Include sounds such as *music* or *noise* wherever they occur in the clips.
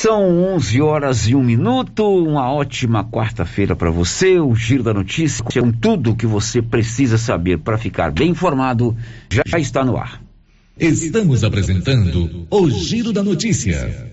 São 11 horas e um minuto. Uma ótima quarta-feira para você. O Giro da Notícia, com tudo que você precisa saber para ficar bem informado, já está no ar. Estamos apresentando o Giro da Notícia.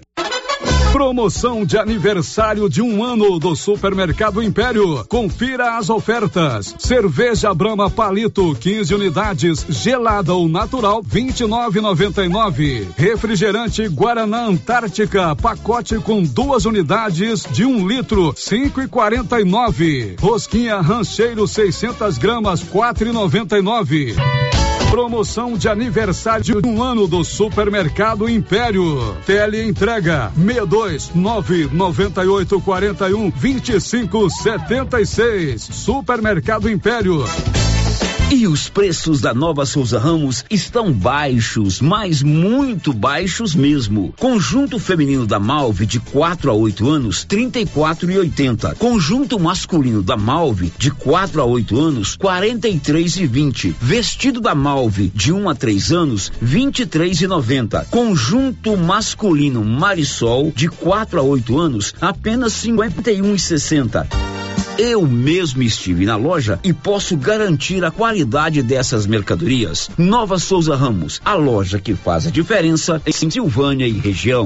Promoção de aniversário de um ano do Supermercado Império. Confira as ofertas. Cerveja Brahma Palito, 15 unidades, gelada ou natural, 29,99. Refrigerante Guaraná Antártica, pacote com duas unidades de um litro, 5,49. Rosquinha Rancheiro 600 gramas, 4,99. Promoção de aniversário de um ano do Supermercado Império. Tele entrega 62 998 41 25 76. Supermercado Império. E os preços da Nova Souza Ramos estão baixos, mas muito baixos mesmo. Conjunto feminino da Malve de 4 a 8 anos, 34 e 80. Conjunto masculino da Malve de 4 a 8 anos, 43 e 20. Vestido da Malve de 1 a 3 anos, 23 e 90. Conjunto masculino Marisol de 4 a 8 anos, apenas 51 e 60. Eu mesmo estive na loja e posso garantir a qualidade dessas mercadorias. Nova Souza Ramos, a loja que faz a diferença em Silvânia e região.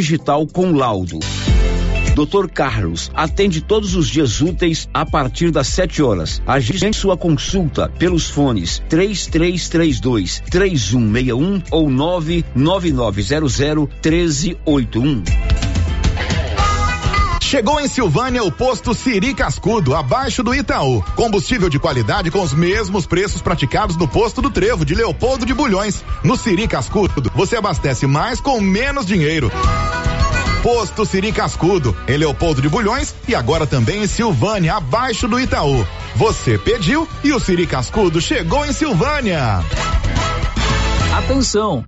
digital com laudo. Dr. Carlos atende todos os dias úteis a partir das 7 horas. Agende sua consulta pelos fones 3332 3161 ou 99900 1381. Chegou em Silvânia o posto Siri Cascudo, abaixo do Itaú. Combustível de qualidade com os mesmos preços praticados no posto do Trevo de Leopoldo de Bulhões. No Siri Cascudo, você abastece mais com menos dinheiro. Posto Siri Cascudo, em Leopoldo de Bulhões e agora também em Silvânia, abaixo do Itaú. Você pediu e o Siri Cascudo chegou em Silvânia. Atenção!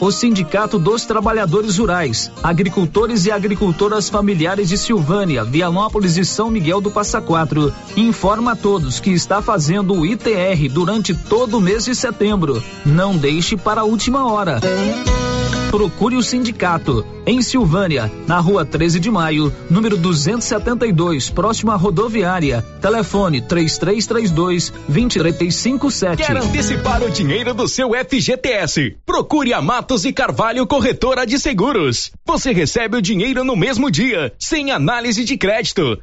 O Sindicato dos Trabalhadores Rurais, Agricultores e Agricultoras Familiares de Silvânia, Vianópolis e São Miguel do Passa Quatro informa a todos que está fazendo o ITR durante todo o mês de setembro. Não deixe para a última hora. Procure o sindicato em Silvânia, na rua 13 de maio, número 272, próximo à rodoviária. Telefone 3332 2357. Quer antecipar o dinheiro do seu FGTS? Procure a Matos e Carvalho Corretora de Seguros. Você recebe o dinheiro no mesmo dia, sem análise de crédito.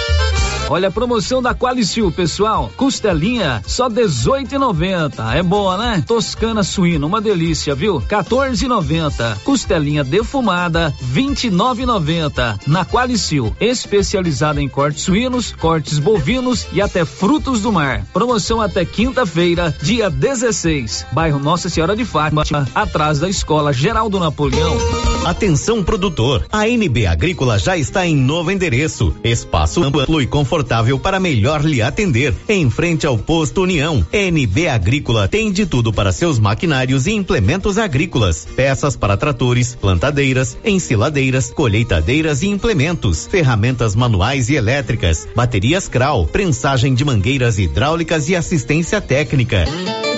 Olha a promoção da Qualicil, pessoal. Costelinha só 18,90. É boa, né? Toscana suína, uma delícia, viu? 14,90. Costelinha defumada 29,90. Na Qualicil, especializada em cortes suínos, cortes bovinos e até frutos do mar. Promoção até quinta-feira, dia 16. Bairro Nossa Senhora de Fátima, atrás da Escola Geraldo Napoleão. Atenção produtor, a NB Agrícola já está em novo endereço, espaço amplo e confortável para melhor lhe atender, em frente ao posto União. NB Agrícola tem de tudo para seus maquinários e implementos agrícolas, peças para tratores, plantadeiras, ensiladeiras, colheitadeiras e implementos, ferramentas manuais e elétricas, baterias Kral, prensagem de mangueiras hidráulicas e assistência técnica.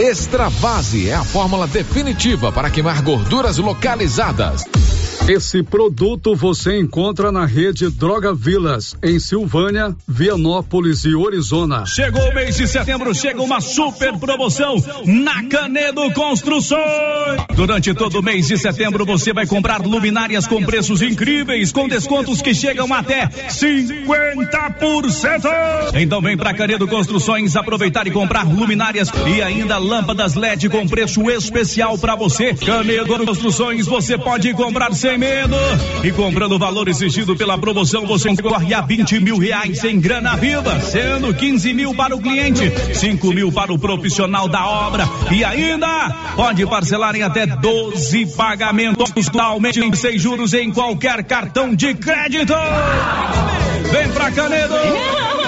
Extravase é a fórmula definitiva para queimar gorduras localizadas. Esse produto você encontra na rede Droga Vilas, em Silvânia, Vianópolis e Orizona. Chegou o mês de setembro, chega uma super promoção na Canedo Construções. Durante todo o mês de setembro você vai comprar luminárias com preços incríveis, com descontos que chegam até 50%. Então vem pra Canedo Construções aproveitar e comprar luminárias e ainda lâmpadas LED com preço especial para você. Canedo Construções você pode comprar sem medo. E comprando o valor exigido pela promoção, você concorre a 20 mil reais em grana viva, sendo 15 mil para o cliente, 5 mil para o profissional da obra. E ainda pode parcelar em até 12 pagamentos totalmente sem juros em qualquer cartão de crédito. Vem pra Canedo!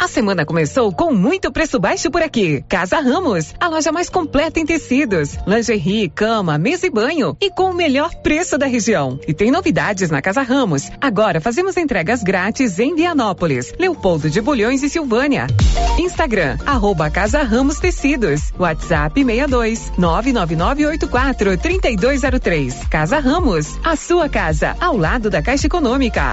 A semana começou com muito preço baixo por aqui. Casa Ramos, a loja mais completa em tecidos, lingerie, cama, mesa e banho e com o melhor preço da região. E tem novidades na Casa Ramos. Agora fazemos entregas grátis em Vianópolis, Leopoldo de Bulhões e Silvânia. Instagram, arroba Casa Ramos Tecidos. WhatsApp 62 99984 3203. Casa Ramos, a sua casa, ao lado da Caixa Econômica.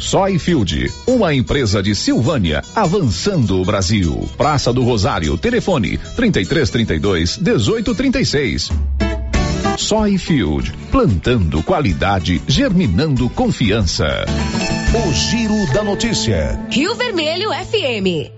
Soyfield, uma empresa de Silvânia, avançando o Brasil. Praça do Rosário, telefone 3332 1836. Soyfield, plantando qualidade, germinando confiança. O Giro da Notícia. Rio Vermelho FM.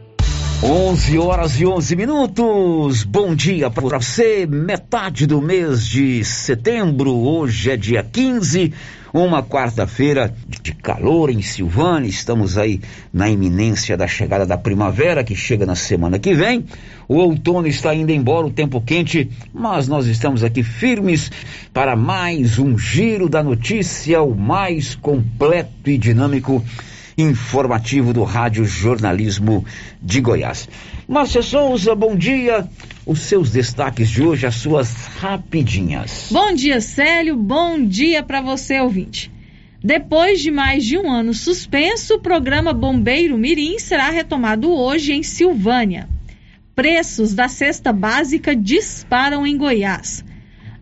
11 horas e 11 minutos. Bom dia para você. Metade do mês de setembro. Hoje é dia 15. Uma quarta-feira de calor em Silvânia, estamos aí na iminência da chegada da primavera, que chega na semana que vem. O outono está indo embora, o tempo quente, mas nós estamos aqui firmes para mais um giro da notícia, o mais completo e dinâmico informativo do Rádio Jornalismo de Goiás. Márcia Souza, bom dia. Os seus destaques de hoje, as suas rapidinhas. Bom dia, Célio. Bom dia para você, ouvinte. Depois de mais de um ano suspenso, o programa Bombeiro Mirim será retomado hoje em Silvânia. Preços da cesta básica disparam em Goiás.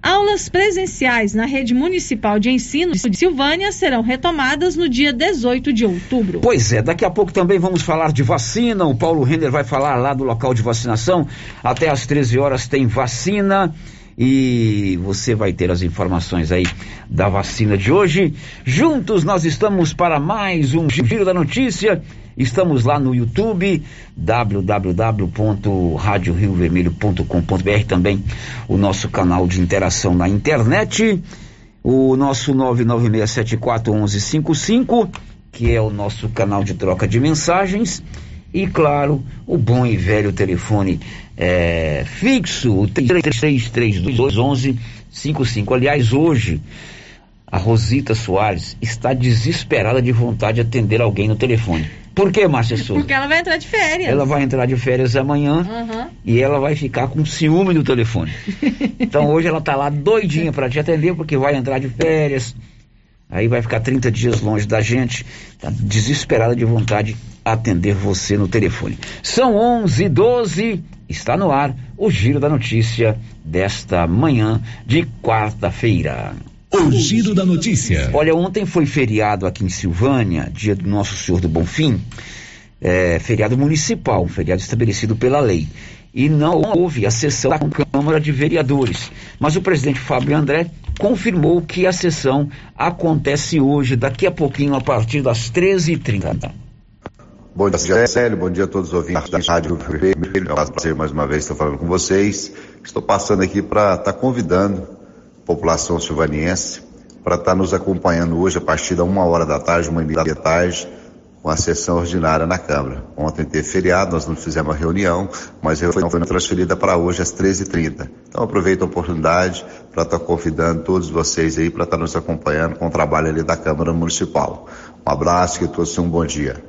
Aulas presenciais na rede municipal de ensino de Silvânia serão retomadas no dia 18 de outubro. Pois é, daqui a pouco também vamos falar de vacina. O Paulo Renner vai falar lá do local de vacinação. Até às 13 horas tem vacina e você vai ter as informações aí da vacina de hoje. Juntos nós estamos para mais um Giro da Notícia. Estamos lá no YouTube, www.radioriovermelho.com.br, também o nosso canal de interação na internet, o nosso 996741155, que é o nosso canal de troca de mensagens, e claro, o bom e velho telefone é, fixo, o 33321155. Aliás, hoje a Rosita Soares está desesperada de vontade de atender alguém no telefone. Por que, Márcia Souza? Porque ela vai entrar de férias. Ela vai entrar de férias amanhã uhum. e ela vai ficar com ciúme do telefone. *laughs* então hoje ela tá lá doidinha para te atender porque vai entrar de férias. Aí vai ficar 30 dias longe da gente. Tá desesperada de vontade de atender você no telefone. São 11 12 está no ar o Giro da Notícia desta manhã de quarta-feira. O Giro da Notícia. Olha, ontem foi feriado aqui em Silvânia, dia do Nosso Senhor do Bonfim, é, feriado municipal, um feriado estabelecido pela lei. E não houve a sessão da Câmara de Vereadores. Mas o presidente Fábio André confirmou que a sessão acontece hoje, daqui a pouquinho, a partir das 13h30. Bom dia, Célio. Bom dia a todos os ouvintes da Rádio Vermelho. É um prazer mais uma vez estar falando com vocês. Estou passando aqui para estar tá convidando população silvaniense para estar tá nos acompanhando hoje a partir da uma hora da tarde, uma e meia da tarde, com a sessão ordinária na Câmara. Ontem teve feriado, nós não fizemos a reunião, mas a reunião foi transferida para hoje às 13h30. Então aproveito a oportunidade para estar convidando todos vocês aí para estar nos acompanhando com o trabalho ali da Câmara Municipal. Um abraço, que todos tenham um bom dia.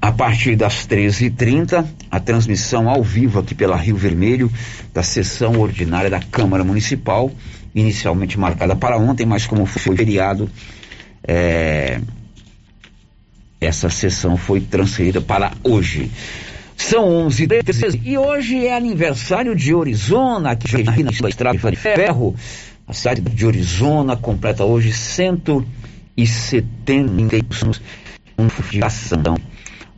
A partir das 13h30, a transmissão ao vivo aqui pela Rio Vermelho da sessão ordinária da Câmara Municipal, inicialmente marcada para ontem, mas como foi feriado, é, essa sessão foi transferida para hoje. São 11 h 13 e hoje é aniversário de Orizona, aqui na Estrada de Ferro. A cidade de Orizona completa hoje 170 anos de ação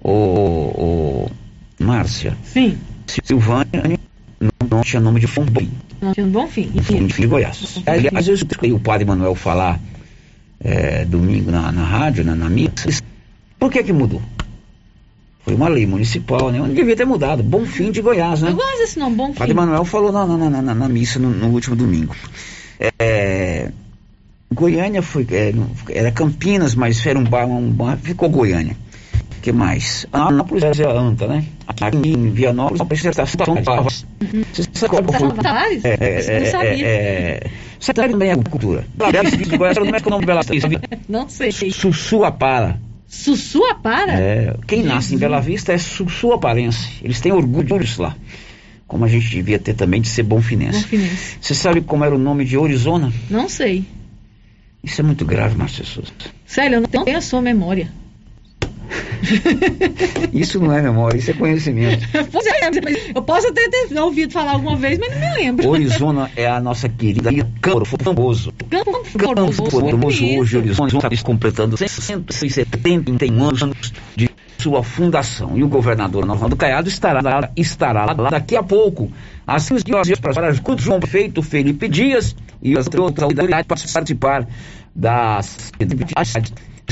Ô, ô, Márcia. Sim. Silvânia não, tinha nome de Fonbom. Não tinha um bom fim. Enfim, de Goiás. Às vezes eu escutei o padre Manuel falar é, domingo na, na rádio, na, na missa. Por que que mudou? Foi uma lei municipal, né? Não devia ter mudado. Bom fim de Goiás, né? Eu gosto desse nome, bom fim. Padre Manuel falou na, na, na, na missa no, no, último domingo. É, Goiânia foi, é, era Campinas, mas era um bar, um bar, ficou Goiânia que mais? Anápolis é a ANTA, né? Aqui em Vianópolis, a apresentação de Tavares. Você sabe qual foi? Tavares? É, é, é, não sabia. É, você sabe também a cultura. *laughs* Como é que é o nome de Bela Vista? Não sei. Sussuapara. Sussuapara? É, quem nasce em Bela Vista é sussuaparense. Eles têm orgulho disso lá. Como a gente devia ter também de ser bonfinense. Bonfinense. Você sabe como era o nome de Orizona? Não sei. Isso é muito grave, Márcia Souza. Sério, eu não tenho a sua memória. *laughs* isso não é memória, isso é conhecimento. *laughs* pois é, eu posso até ter ouvido falar alguma vez, mas não me lembro. Orizona é a nossa querida Campo Formoso. Campo Formoso. hoje, Orizona está completando 171 anos de sua fundação. E o governador Norvaldo Caiado estará, estará lá daqui a pouco. Às 15 horas para o João Prefeito Felipe Dias e as outras autoridades para participar das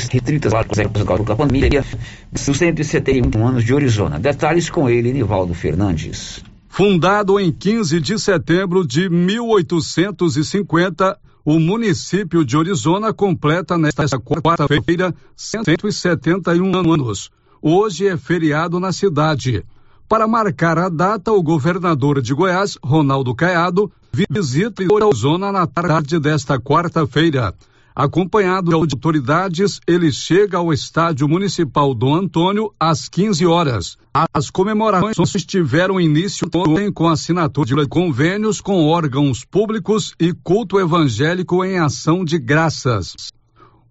restritas com a pandemia dos 171 anos de Orizona. Detalhes com ele, Nivaldo Fernandes. Fundado em 15 de setembro de 1850, O município de Orizona completa nesta quarta-feira 171 anos. Hoje é feriado na cidade. Para marcar a data, o governador de Goiás, Ronaldo Caiado, visita Orizona na tarde desta quarta-feira. Acompanhado de autoridades, ele chega ao estádio municipal do Antônio às 15 horas. As comemorações tiveram início ontem com assinatura de convênios com órgãos públicos e culto evangélico em ação de graças.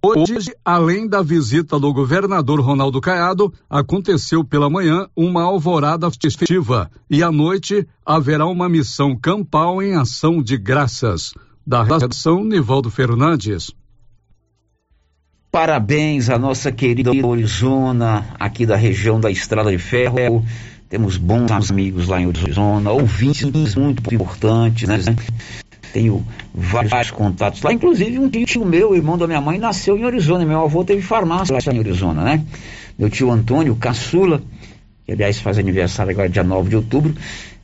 Hoje, além da visita do governador Ronaldo Caiado, aconteceu pela manhã uma alvorada festiva e à noite haverá uma missão campal em ação de graças. Da redação, Nivaldo Fernandes. Parabéns à nossa querida Orizona, aqui da região da Estrada de Ferro. Temos bons amigos lá em Orizona, ouvintes muito importantes, né? Tenho vários contatos lá, inclusive um tio meu, irmão da minha mãe, nasceu em Orizona. Meu avô teve farmácia lá em Orizona, né? Meu tio Antônio Caçula, que aliás faz aniversário agora dia 9 de outubro,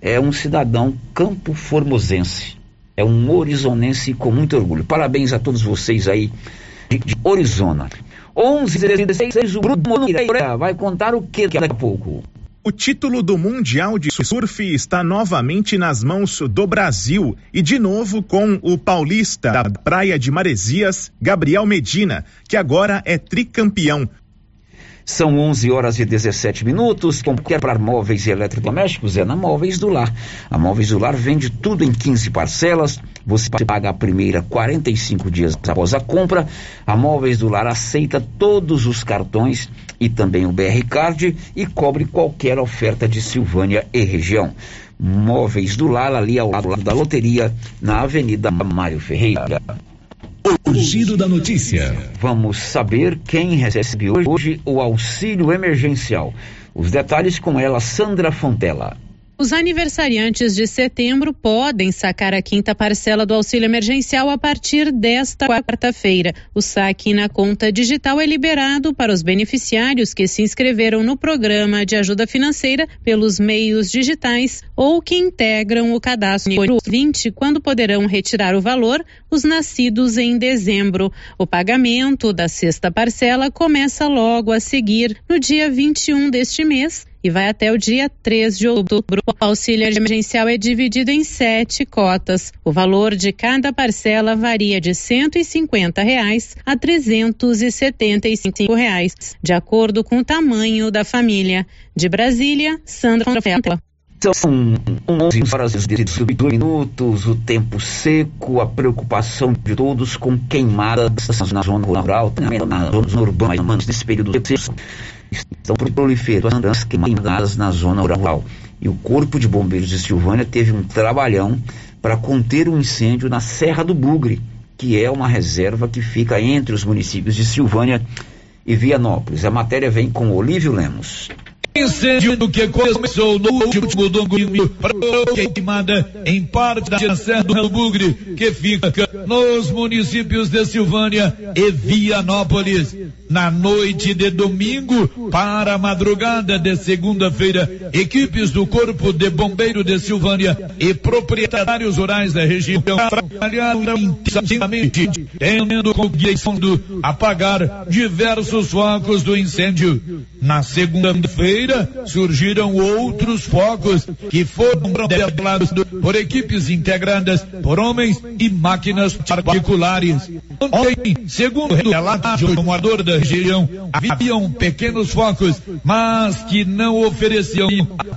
é um cidadão campo formosense. É um orizonense com muito orgulho. Parabéns a todos vocês aí de, de Orizona. 11 16 o Bruno Moreira vai contar o que daqui a pouco. O título do Mundial de Surf está novamente nas mãos do Brasil e de novo com o paulista da Praia de Maresias, Gabriel Medina, que agora é tricampeão. São 11 horas e 17 minutos. Para móveis e eletrodomésticos? É na Móveis do Lar. A Móveis do Lar vende tudo em 15 parcelas. Você paga a primeira 45 dias após a compra. A Móveis do Lar aceita todos os cartões e também o BR Card e cobre qualquer oferta de Silvânia e região. Móveis do Lar, ali ao lado da loteria, na Avenida Mário Ferreira. O giro da notícia. Vamos saber quem recebe hoje o auxílio emergencial. Os detalhes com ela, Sandra Fontela. Os aniversariantes de setembro podem sacar a quinta parcela do auxílio emergencial a partir desta quarta-feira. O saque na conta digital é liberado para os beneficiários que se inscreveram no programa de ajuda financeira pelos meios digitais ou que integram o cadastro 20, quando poderão retirar o valor os nascidos em dezembro. O pagamento da sexta parcela começa logo a seguir, no dia 21 deste mês e vai até o dia 3 de outubro. O auxílio emergencial é dividido em sete cotas. O valor de cada parcela varia de 150 reais a 375 reais, de acordo com o tamanho da família. De Brasília, Sandra Fela. São 11 horas e 18 minutos, o tempo seco, a preocupação de todos com queimadas na zona rural, também nas zonas urbanas, nesse período seco estão proliferando as queimadas na zona rural. E o Corpo de Bombeiros de Silvânia teve um trabalhão para conter o um incêndio na Serra do Bugre, que é uma reserva que fica entre os municípios de Silvânia e Vianópolis. A matéria vem com Olívio Lemos. Incêndio que começou no último domingo queimada em parte da Serra do Bugre, que fica nos municípios de Silvânia e Vianópolis. Na noite de domingo para a madrugada de segunda-feira, equipes do Corpo de Bombeiro de Silvânia e proprietários rurais da região trabalharam intensamente, tendo como do apagar diversos focos do incêndio. Na segunda-feira, surgiram outros focos que foram revelados por equipes integradas por homens e máquinas particulares. Ontem, segundo relato do morador da região, haviam pequenos focos, mas que não ofereciam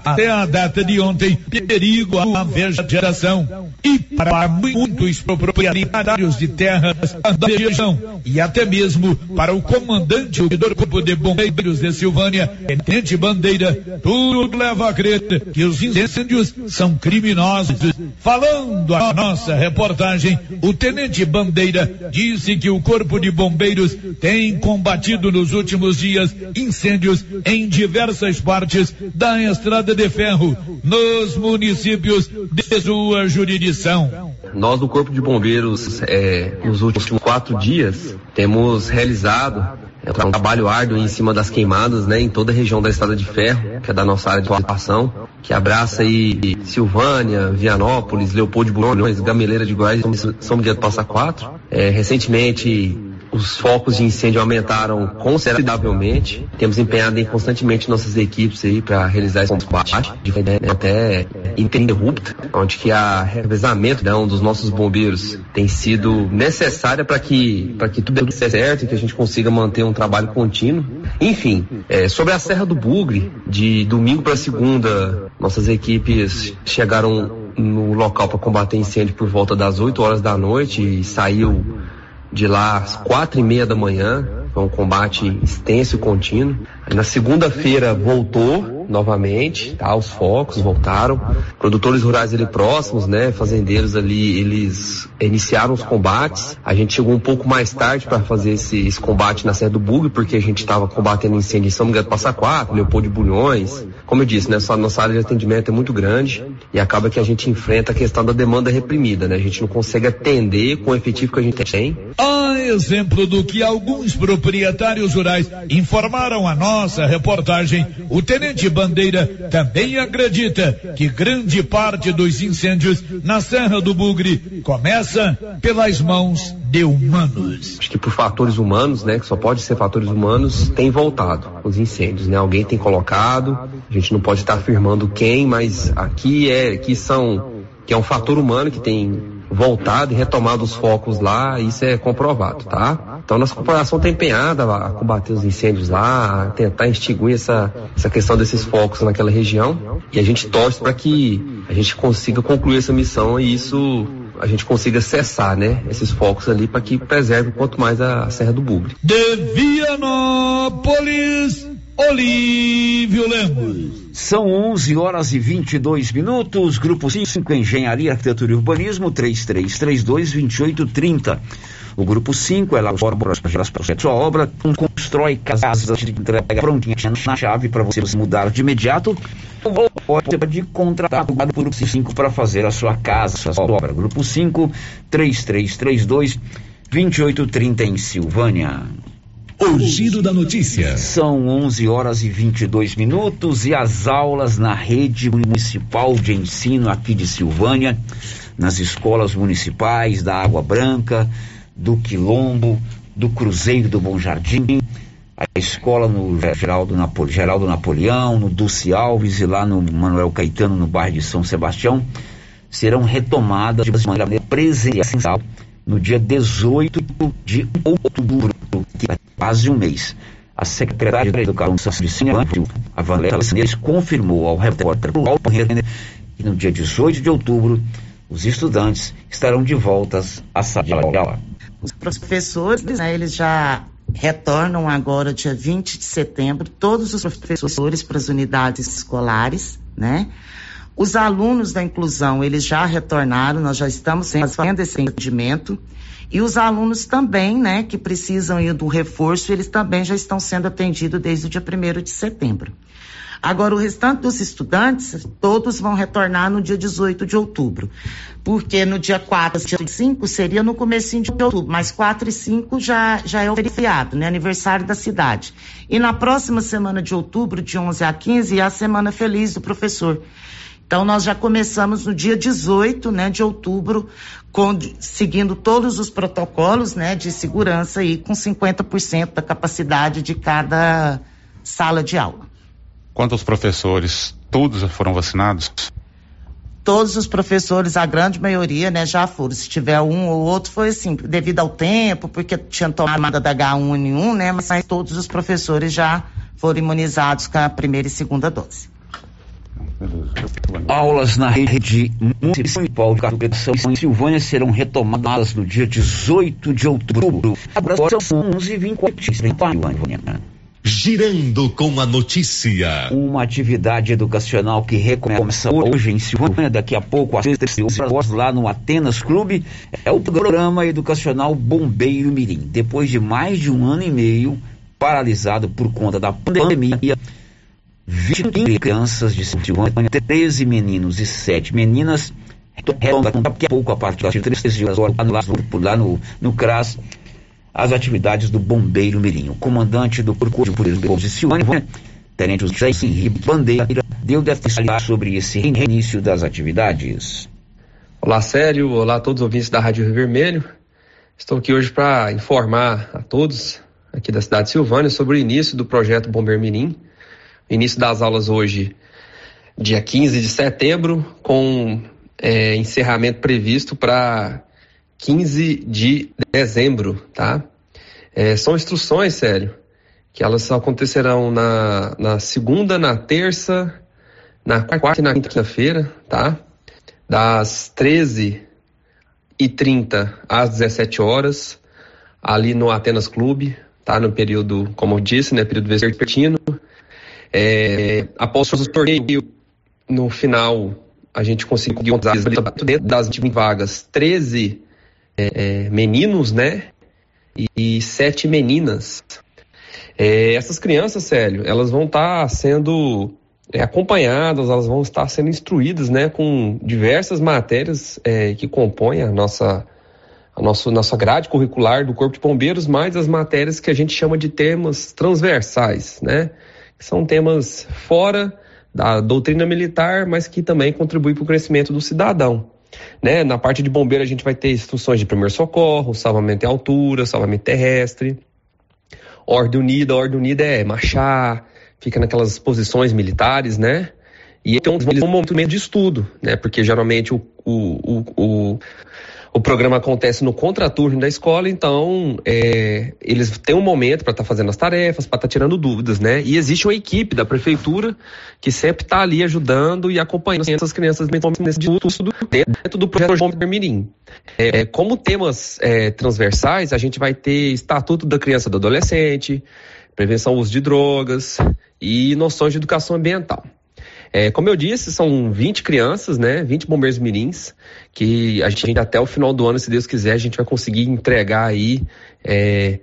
até a data de ontem perigo à vegetação. E para muitos proprietários de terras da região e até mesmo para o comandante do Corpo de Bombeiros de Silvânia, Tenente Bandeira, tudo leva a crer que os incêndios são criminosos. Falando a nossa reportagem, o Tenente Bandeira disse que o Corpo de Bombeiros tem combatido nos últimos dias incêndios em diversas partes da estrada de ferro, nos municípios de sua jurisdição. Nós do Corpo de Bombeiros, é, nos últimos quatro dias, temos realizado É um trabalho árduo em cima das queimadas, né, em toda a região da Estrada de Ferro, que é da nossa área de atuação, que abraça aí Silvânia, Vianópolis, Leopoldo de Bulhões, Gameleira de Goiás São Miguel do Passa Quatro. É, recentemente os focos de incêndio aumentaram consideravelmente. Temos empenhado em constantemente nossas equipes aí para realizar esse combate, né, até ininterrupta, onde que a revezamento né, um dos nossos bombeiros tem sido necessária para que para que tudo dê certo e que a gente consiga manter um trabalho contínuo. Enfim, é, sobre a Serra do Bugre, de domingo para segunda, nossas equipes chegaram no local para combater incêndio por volta das 8 horas da noite e saiu de lá às quatro e meia da manhã. Foi um combate extenso e contínuo. Na segunda-feira voltou novamente, tá? Os focos voltaram. Produtores rurais ali próximos, né? Fazendeiros ali, eles iniciaram os combates. A gente chegou um pouco mais tarde para fazer esse, esse, combate na Serra do Bug, porque a gente estava combatendo incêndio em São Miguel do Passa Quatro, Leopoldo de Bulhões. Como eu disse, né? Nossa, nossa área de atendimento é muito grande e acaba que a gente enfrenta a questão da demanda reprimida, né? A gente não consegue atender com o efetivo que a gente tem. A exemplo do que alguns proprietários rurais informaram a nossa reportagem, o tenente Bandeira também acredita que grande parte dos incêndios na Serra do Bugre começa pelas mãos de humanos. Acho que por fatores humanos, né, que só pode ser fatores humanos, tem voltado os incêndios, né? Alguém tem colocado, a gente não pode estar afirmando quem, mas aqui é, aqui são, que é um fator humano que tem voltado e retomado os focos lá, isso é comprovado, tá? Então nossa corporação está empenhada a combater os incêndios lá, a tentar extinguir essa, essa questão desses focos naquela região e a gente torce para que a gente consiga concluir essa missão e isso a gente consiga cessar, né, esses focos ali para que preserve quanto mais a Serra do Bugre. De Vianópolis, Olívio Lemos. São 11 horas e 22 minutos. Grupo 5 Engenharia, Arquitetura e Urbanismo 3332 2830. O grupo 5 elabora projetos sua obra, constrói casas de entrega prontinha na chave para você mudar de imediato. Ou pode contratar o grupo 5 para fazer a sua casa, sua obra. Grupo 5 3332 2830 em Silvânia. O giro da notícia. São 11 horas e 22 minutos e as aulas na rede municipal de ensino aqui de Silvânia, nas escolas municipais da Água Branca, do Quilombo, do Cruzeiro do Bom Jardim, a escola no Geraldo, Geraldo Napoleão, no Dulce Alves e lá no Manuel Caetano, no bairro de São Sebastião, serão retomadas de maneira presencial no dia 18 de outubro, quase um mês. A secretária da Educação Silvânia, a Valéria Laneres, confirmou ao repórter Paulo Renner que no dia 18 de outubro os estudantes estarão de volta à sala de aula. Os professores, né, eles já retornam agora, dia 20 de setembro, todos os professores para as unidades escolares, né? Os alunos da inclusão, eles já retornaram, nós já estamos fazendo esse atendimento. E os alunos também, né, que precisam ir do reforço, eles também já estão sendo atendidos desde o dia 1 de setembro. Agora, o restante dos estudantes, todos vão retornar no dia 18 de outubro. Porque no dia 4 e 5 seria no começo de outubro, mas 4 e 5 já, já é o feriado, né? Aniversário da cidade. E na próxima semana de outubro, de 11 a 15, é a Semana Feliz do Professor. Então, nós já começamos no dia 18 né, de outubro, com, seguindo todos os protocolos né, de segurança e com 50% da capacidade de cada sala de aula. Quantos professores? Todos foram vacinados? Todos os professores, a grande maioria, né, já foram. Se tiver um ou outro, foi assim, devido ao tempo, porque tinha tomado da H1N1, né, mas todos os professores já foram imunizados com a primeira e segunda dose. Aulas na rede municipal de educação em Silvânia serão retomadas no dia 18 de outubro. Agora são 11 24 Girando com a notícia. Uma atividade educacional que recomeça hoje em Silvânia, daqui a pouco às 13 horas lá no Atenas Clube, é o programa educacional Bombeiro Mirim. Depois de mais de um ano e meio paralisado por conta da pandemia, 20 crianças de Silvânia, 13 meninos e 7 meninas, retornam daqui a pouco, a partir das 13 horas, lá no, lá no, CRAS, as atividades do Bombeiro Mirim. Comandante do Corpo de Bombeiros de Silvânia, Tenente José Henrique Bandeira, deu detalhes sobre esse reinício das atividades. Olá, Célio. Olá a todos os ouvintes da Rádio Rio Vermelho. Estou aqui hoje para informar a todos aqui da cidade de Silvânia sobre o início do projeto Bombeiro Mirim. Início das aulas hoje, dia 15 de setembro, com é, encerramento previsto para 15 de dezembro, tá? É, são instruções, sério, que elas acontecerão na, na segunda, na terça, na quarta e na quinta-feira, tá? Das 13 e 30 às 17 horas, ali no Atenas Clube, tá? No período, como eu disse, né? Período vespertino. É, após o torneio, no final, a gente conseguiu dentro das 20 vagas 13 é, é, meninos, né? E, sete meninas. É, essas crianças, Célio, elas vão estar tá sendo é, acompanhadas, elas vão estar sendo instruídas, né? Com diversas matérias é, que compõem a nossa a nossa, nossa grade curricular do Corpo de Bombeiros, mais as matérias que a gente chama de temas transversais, né? São temas fora da doutrina militar, mas que também contribuem para o crescimento do cidadão. Né? Na parte de bombeiro a gente vai ter instruções de primeiro socorro, salvamento em altura, salvamento terrestre. Ordem unida, ordem unida é marchar, fica naquelas posições militares, né? E então eles um momento de estudo, né? Porque geralmente o, o, o, o programa acontece no contraturno da escola, então é, eles têm um momento para estar tá fazendo as tarefas, para estar tá tirando dúvidas, né? E existe uma equipe da prefeitura que sempre está ali ajudando e acompanhando essas crianças nesse de estudo dentro do projeto João Mirim. É, como temas é, transversais, a gente vai ter Estatuto da Criança e do Adolescente, prevenção ao uso de drogas e noções de educação ambiental. É, como eu disse, são 20 crianças, né? 20 bombeiros mirins, que a gente até o final do ano, se Deus quiser, a gente vai conseguir entregar aí é,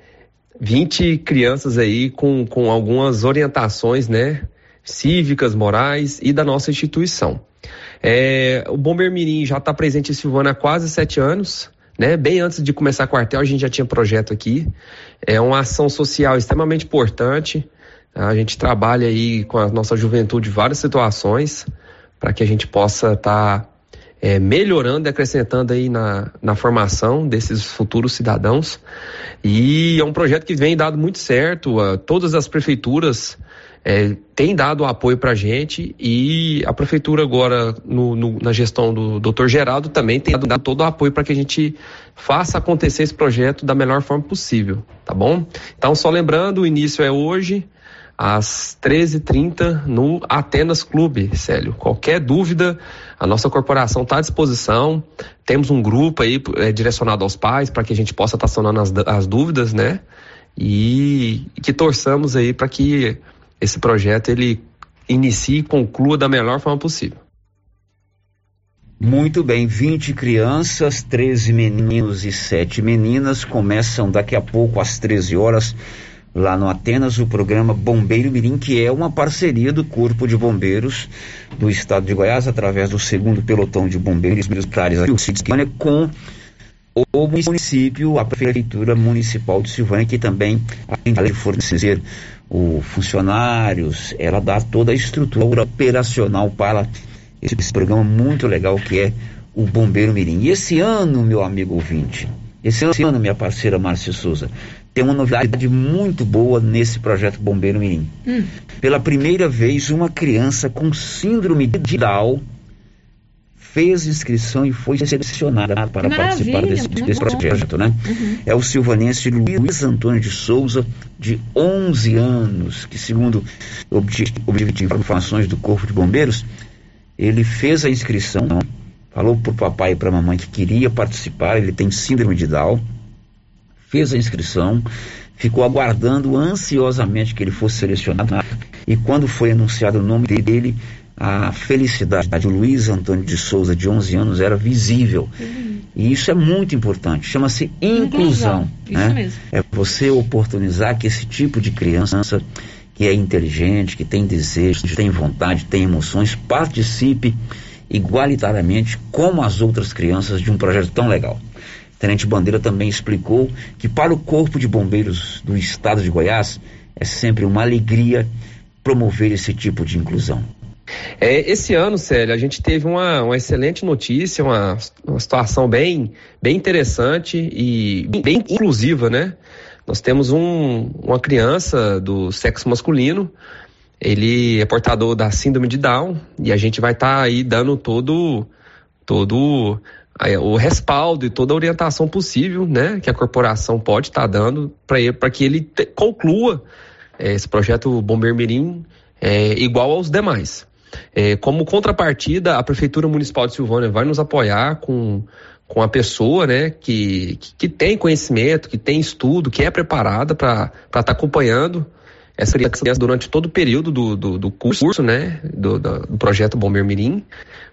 20 crianças aí com, com algumas orientações, né? Cívicas, morais e da nossa instituição. É, o Bombeiro Mirim já está presente em Silvana há quase sete anos. Né? Bem antes de começar a quartel, a gente já tinha projeto aqui. É uma ação social extremamente importante. A gente trabalha aí com a nossa juventude várias situações para que a gente possa estar tá, é, melhorando e acrescentando aí na, na formação desses futuros cidadãos. E é um projeto que vem dado muito certo. Uh, todas as prefeituras é, têm dado apoio para a gente e a prefeitura agora, no, no, na gestão do Dr. Geraldo, também tem dado todo o apoio para que a gente faça acontecer esse projeto da melhor forma possível, tá bom? Então, só lembrando, o início é hoje, às 13h30 no Atenas Clube, Célio. Qualquer dúvida, a nossa corporação está à disposição. Temos um grupo aí é, direcionado aos pais para que a gente possa estar tá as, as dúvidas, né? E, e que torçamos aí para que esse projeto ele inicie e conclua da melhor forma possível. Muito bem, 20 crianças, 13 meninos e 7 meninas começam daqui a pouco às 13 horas lá no Atenas o programa Bombeiro Mirim, que é uma parceria do Corpo de Bombeiros do Estado de Goiás, através do segundo pelotão de bombeiros militares Silvânia, com o município, a Prefeitura Municipal de Silvânia, que também, além de fornecer o funcionários, ela dá toda a estrutura operacional para esse, esse programa muito legal que é o Bombeiro Mirim. E esse ano, meu amigo ouvinte, esse ano, minha parceira Márcia Souza, tem uma novidade muito boa nesse projeto Bombeiro Mirim. Hum. Pela primeira vez, uma criança com síndrome de Down fez inscrição e foi selecionada para participar desse, desse projeto, né? Uhum. É o silvanense Luiz Antônio de Souza, de 11 anos, que segundo objetivo informações do Corpo de Bombeiros, ele fez a inscrição, falou para o papai e para a mamãe que queria participar, ele tem síndrome de Down, fez a inscrição, ficou aguardando ansiosamente que ele fosse selecionado. E quando foi anunciado o nome dele, a felicidade de Luiz Antônio de Souza, de 11 anos, era visível. Uhum. E isso é muito importante. Chama-se inclusão. né? É você oportunizar que esse tipo de criança que é inteligente, que tem desejos, tem vontade, tem emoções, participe igualitariamente como as outras crianças de um projeto tão legal. Tenente Bandeira também explicou que para o Corpo de Bombeiros do Estado de Goiás é sempre uma alegria promover esse tipo de inclusão. É, esse ano, Célio, a gente teve uma, uma excelente notícia, uma, uma situação bem, bem interessante e bem inclusiva, né? Nós temos um, uma criança do sexo masculino, ele é portador da síndrome de Down e a gente vai estar tá aí dando todo, todo o respaldo e toda a orientação possível, né, que a corporação pode estar tá dando para que ele te, conclua é, esse projeto Bombeiro Mirim é, igual aos demais. É, como contrapartida, a Prefeitura Municipal de Silvânia vai nos apoiar com, com a pessoa né, que, que, que tem conhecimento, que tem estudo, que é preparada para estar tá acompanhando essa criança durante todo o período do, do, do curso, né, do, do projeto Bombeiro Mirim,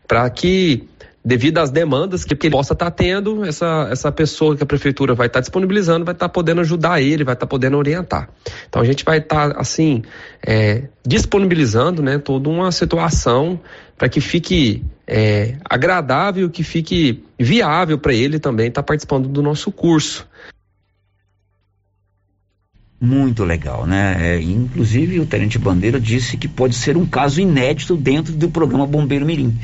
para que devido às demandas que, ele possa estar tá tendo, essa, essa pessoa que a prefeitura vai estar tá disponibilizando vai estar tá podendo ajudar ele, vai estar tá podendo orientar. Então a gente vai estar, tá, assim, é, disponibilizando né, toda uma situação para que fique é, agradável, que fique viável para ele também estar tá participando do nosso curso. Muito legal, né? É, inclusive o Tenente Bandeira disse que pode ser um caso inédito dentro do programa Bombeiro Mirim.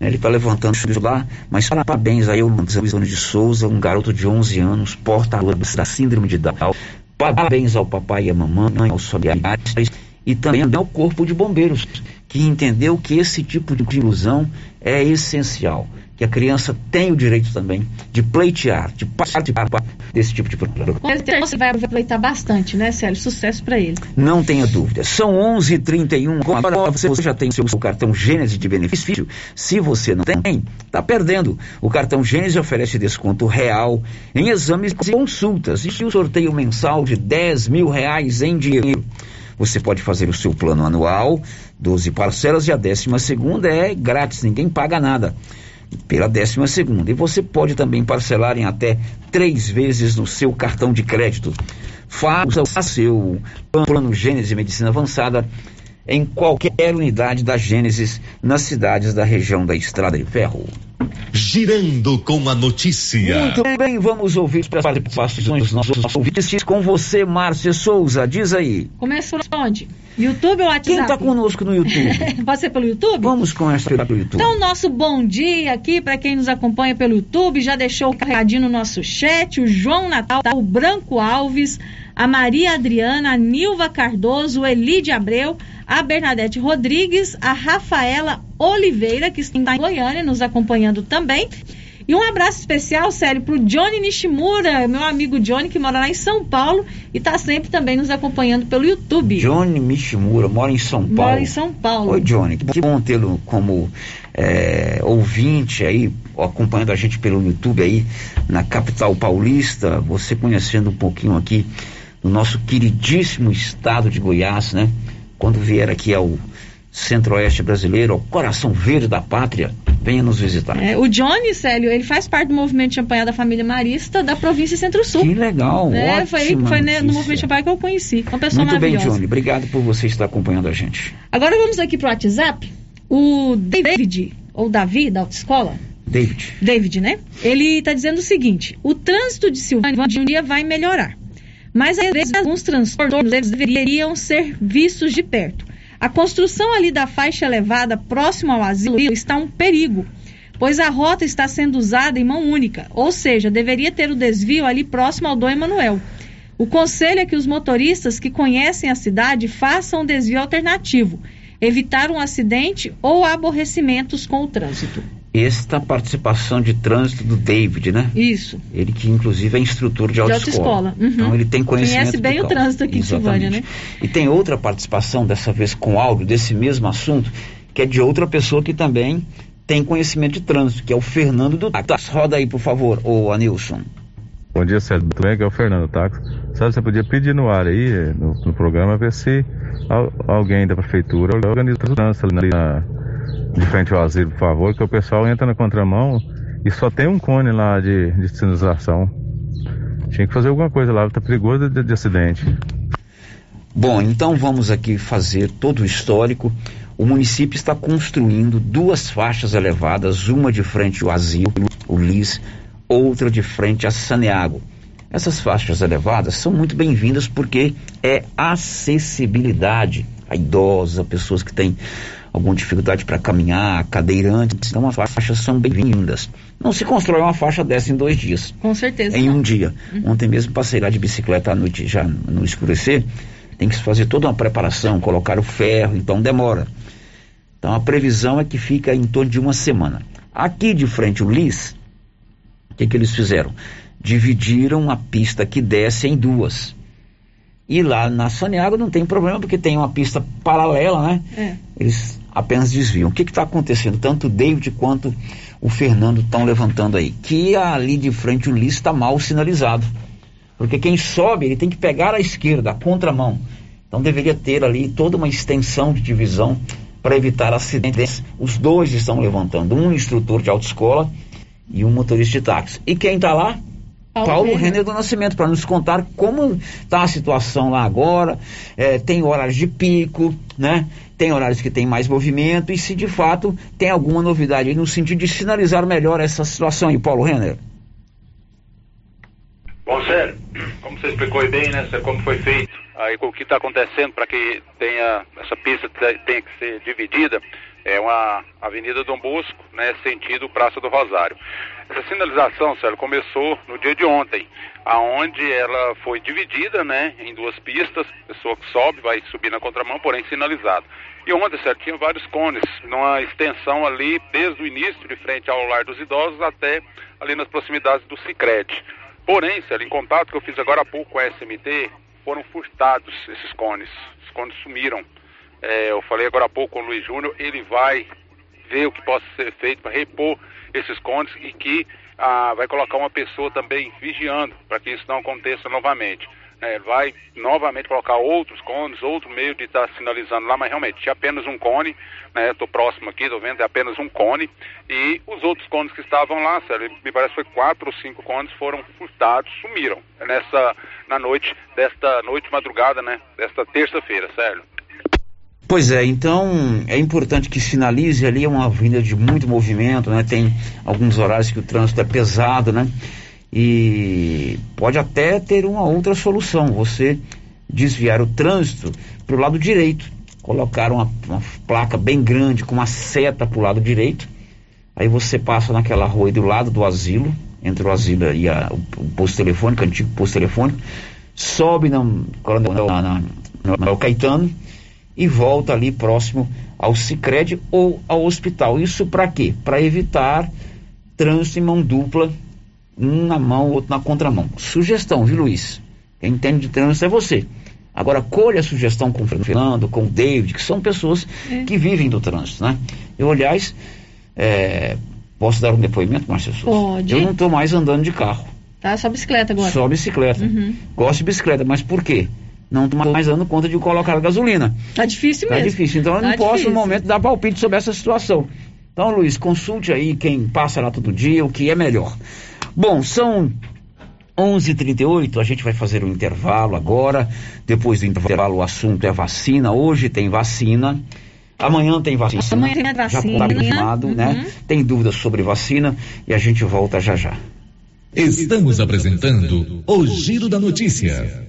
Né, ele está levantando isso lá, mas parabéns aí ao Luizano de Souza, um garoto de 11 anos, porta-voz da síndrome de Down. Parabéns ao papai e à mamãe, aos familiares e também ao corpo de bombeiros, que entendeu que esse tipo de ilusão é essencial que a criança tem o direito também de pleitear, de participar desse tipo de programa. Você vai aproveitar bastante, né, Célio? Sucesso para ele. Não tenha dúvida. São 11h31. Agora você já tem o seu cartão Gênesis de benefício. Se você não tem, está perdendo. O cartão Gênesis oferece desconto real em exames e consultas e o sorteio mensal de 10 mil reais em dinheiro. Você pode fazer o seu plano anual, 12 parcelas e a décima segunda é grátis, ninguém paga nada pela décima segunda. E você pode também parcelar em até três vezes no seu cartão de crédito. Faça o seu plano Gênesis Medicina Avançada em qualquer unidade da Gênesis nas cidades da região da Estrada de Ferro. Girando com a notícia. Muito bem, vamos ouvir as participações dos nossos ouvintes com você, Márcia Souza. Diz aí. Começa por onde? YouTube ou WhatsApp? Quem está conosco no YouTube? *laughs* Pode ser pelo YouTube? Vamos começar pelo YouTube. Então, nosso bom dia aqui para quem nos acompanha pelo YouTube. Já deixou o recadinho no nosso chat. O João Natal, o Branco Alves, a Maria Adriana, a Nilva Cardoso, Elide Abreu, a Bernadette Rodrigues, a Rafaela Oliveira, que está em Goiânia, nos acompanhando também. E um abraço especial, sério, para o Johnny Nishimura, meu amigo Johnny, que mora lá em São Paulo e está sempre também nos acompanhando pelo YouTube. Johnny Nishimura, mora em São Paulo. Mora em São Paulo. Oi, Johnny, que bom tê-lo como é, ouvinte aí, acompanhando a gente pelo YouTube aí, na capital paulista, você conhecendo um pouquinho aqui do nosso queridíssimo estado de Goiás, né? Quando vier aqui ao centro-oeste brasileiro, ao coração verde da pátria, venha nos visitar. É, o Johnny, Célio, ele faz parte do movimento de champanhe da família Marista da província Centro-Sul. Que legal, é, Foi, foi no movimento de champanhe que eu conheci. Uma pessoa Muito bem, Johnny. Obrigado por você estar acompanhando a gente. Agora vamos aqui para o WhatsApp. O David, ou Davi, da autoescola. David. David, né? Ele está dizendo o seguinte: o trânsito de Silvânia um vai melhorar. Mas às vezes alguns transtornos eles deveriam ser vistos de perto. A construção ali da faixa elevada próximo ao asilo está um perigo, pois a rota está sendo usada em mão única, ou seja, deveria ter o desvio ali próximo ao Dom Emanuel. O conselho é que os motoristas que conhecem a cidade façam um desvio alternativo, evitar um acidente ou aborrecimentos com o trânsito esta participação de trânsito do David, né? Isso. Ele que inclusive é instrutor de autoescola. Auto uhum. Então ele tem conhecimento. Conhece bem o trânsito aqui Exatamente. em Silvânia, né? E tem outra participação, dessa vez com áudio, desse mesmo assunto, que é de outra pessoa que também tem conhecimento de trânsito, que é o Fernando do Táxi. Roda aí, por favor, ô Anilson. Bom dia, Célio. Tudo bem? Que é o Fernando Táxi. Sabe, você podia pedir no ar aí, no, no programa, ver se alguém da prefeitura organiza o trânsito ali na de frente ao asilo, por favor, que o pessoal entra na contramão e só tem um cone lá de, de sinalização. Tinha que fazer alguma coisa lá, tá perigoso de, de acidente. Bom, então vamos aqui fazer todo o histórico. O município está construindo duas faixas elevadas, uma de frente ao asilo, o LIS, outra de frente a Saneago. Essas faixas elevadas são muito bem-vindas porque é acessibilidade a idosos, a pessoas que têm alguma dificuldade para caminhar, cadeirantes. Então as faixas são bem-vindas. Não se constrói uma faixa dessa em dois dias. Com certeza. Em não. um dia. Uhum. Ontem mesmo passei lá de bicicleta à noite, já no escurecer. Tem que se fazer toda uma preparação, colocar o ferro, então demora. Então a previsão é que fica em torno de uma semana. Aqui de frente o Lis, o que, que eles fizeram? Dividiram a pista que desce em duas. E lá na Saniago não tem problema, porque tem uma pista paralela, né? É. Eles apenas desviam. O que está acontecendo? Tanto o David quanto o Fernando estão levantando aí. Que ali de frente o Lis está mal sinalizado. Porque quem sobe, ele tem que pegar a esquerda, a contramão. Então deveria ter ali toda uma extensão de divisão para evitar acidentes. Os dois estão levantando, um instrutor de autoescola e um motorista de táxi. E quem está lá? Paulo Paulo Renner. Do Nascimento, para nos contar como está a situação lá agora. É, tem horários de pico, né? Tem horários que tem mais movimento e se de fato tem alguma novidade aí no sentido de sinalizar melhor essa situação aí, Paulo Renner. Bom, Sérgio, como você explicou aí bem, né, Sérgio, como foi feito, aí com o que está acontecendo para que tenha essa pista te- tenha que ser dividida, é uma Avenida Dom Bosco, né, sentido Praça do Rosário. Essa sinalização, Sérgio, começou no dia de ontem, aonde ela foi dividida, né, em duas pistas, pessoa que sobe vai subir na contramão, porém sinalizado. E ontem, Sérgio, tinha vários cones, numa extensão ali, desde o início, de frente ao Lar dos Idosos, até ali nas proximidades do Cicred. Porém, Célio, em contato que eu fiz agora há pouco com a SMT, foram furtados esses cones. Os cones sumiram. É, eu falei agora há pouco com o Luiz Júnior, ele vai ver o que possa ser feito para repor esses cones e que ah, vai colocar uma pessoa também vigiando para que isso não aconteça novamente. É, vai novamente colocar outros cones, outro meio de estar sinalizando lá, mas realmente tinha apenas um cone, né? Estou próximo aqui, estou vendo, é apenas um cone. E os outros cones que estavam lá, sério, me parece que foi quatro ou cinco cones, foram furtados, sumiram nessa, na noite, desta noite madrugada, né? Desta terça-feira, sério. Pois é, então é importante que sinalize ali, é uma avenida de muito movimento, né? Tem alguns horários que o trânsito é pesado, né? E pode até ter uma outra solução, você desviar o trânsito para o lado direito, colocar uma, uma placa bem grande com uma seta para o lado direito, aí você passa naquela rua aí do lado do asilo, entre o asilo e a, o, posto telefônico, antigo posto telefônico, sobe na, na, na, na, Caetano e volta ali próximo ao Cicred ou ao hospital. Isso para quê? Para evitar trânsito em mão dupla, um na mão, outro na contramão. Sugestão, viu, Luiz? Quem entende de trânsito é você. Agora, colha a sugestão com o Fernando, com o David, que são pessoas É. que vivem do trânsito, né? Eu, aliás, é, posso dar um depoimento, Márcia Souza? Pode. Eu não estou mais andando de carro, Tá, só bicicleta agora. só bicicleta. Uhum. Gosto de bicicleta, mas por quê? Não estou mais dando conta de colocar gasolina. Tá difícil Tá mesmo. difícil. Então eu Tá não posso, difícil. no momento, dar palpite sobre essa situação. Então, Luiz, consulte aí quem passa lá todo dia, o que é melhor. Bom, são 11h38, a gente vai fazer um intervalo agora. Depois do intervalo, o assunto é vacina. Hoje tem vacina. Amanhã tem vacina. Amanhã tem Já vacina. está confirmado, Uhum. né? Tem dúvidas sobre vacina e a gente volta já já. Estamos apresentando o Giro da Notícia.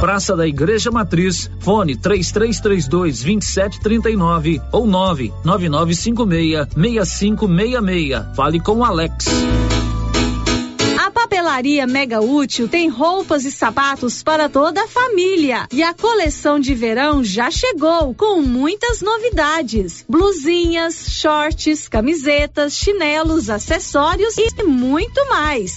Praça da Igreja Matriz, fone 3332 2739 ou 99956 6566. Fale com Alex. A papelaria Mega Útil tem roupas e sapatos para toda a família. E a coleção de verão já chegou com muitas novidades: blusinhas, shorts, camisetas, chinelos, acessórios e muito mais.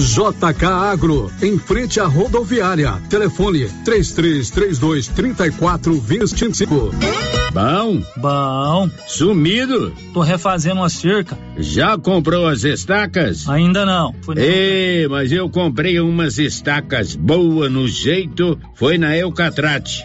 JK Agro, em frente à rodoviária. Telefone 3332 3425. Bom? Bom. Sumido? Tô refazendo uma cerca. Já comprou as estacas? Ainda não. Ei, mas eu comprei umas estacas boas no jeito, foi na Eucatrate.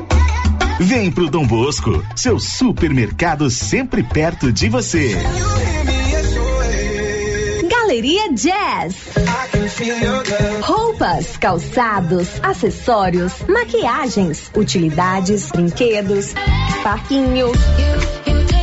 Vem pro Dom Bosco, seu supermercado sempre perto de você. Galeria Jazz. Roupas, calçados, acessórios, maquiagens, utilidades, brinquedos, parquinho.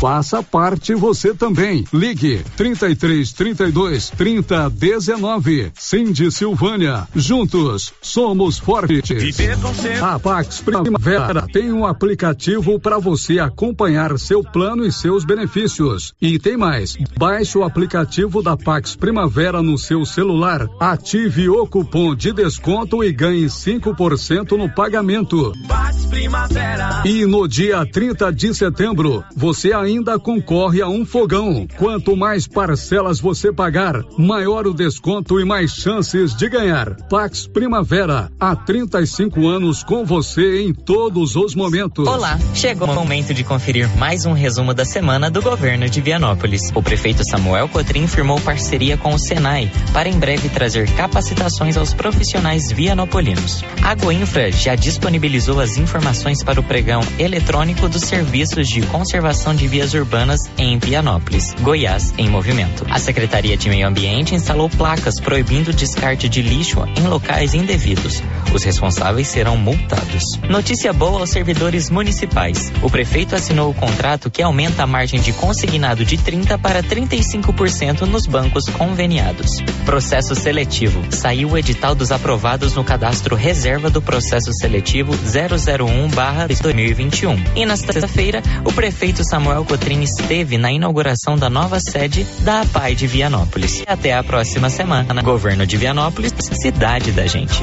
Faça parte você também. Ligue 33 32 30 19. Cindy Silvânia. Juntos somos fortes. A Pax Primavera tem um aplicativo para você acompanhar seu plano e seus benefícios. E tem mais. Baixe o aplicativo da Pax Primavera no seu celular. Ative o cupom de desconto e ganhe 5% no pagamento. E no dia 30 de setembro, você ainda concorre a um fogão. Quanto mais parcelas você pagar, maior o desconto e mais chances de ganhar. Pax Primavera, há 35 anos com você em todos os momentos. Olá, chegou o momento de conferir mais um resumo da semana do governo de Vianópolis. O prefeito Samuel Cotrim firmou parceria com o Senai para em breve trazer capacitações aos profissionais vianopolinos. A Goinfra já disponibilizou as informações para o pregão eletrônico dos serviços de conservação de rodovias urbanas em Vianópolis, Goiás em movimento. A Secretaria de Meio Ambiente instalou placas proibindo o descarte de lixo em locais indevidos. Os responsáveis serão multados. Notícia boa aos servidores municipais. O prefeito assinou o contrato que aumenta a margem de consignado de 30 para 35% nos bancos conveniados. Processo seletivo. Saiu o edital dos aprovados no cadastro reserva do processo seletivo 001/2021. E na sexta-feira, o prefeito Samuel Cotrim esteve na inauguração da nova sede da APAI de Vianópolis. Até a próxima semana. Governo de Vianópolis, cidade da gente.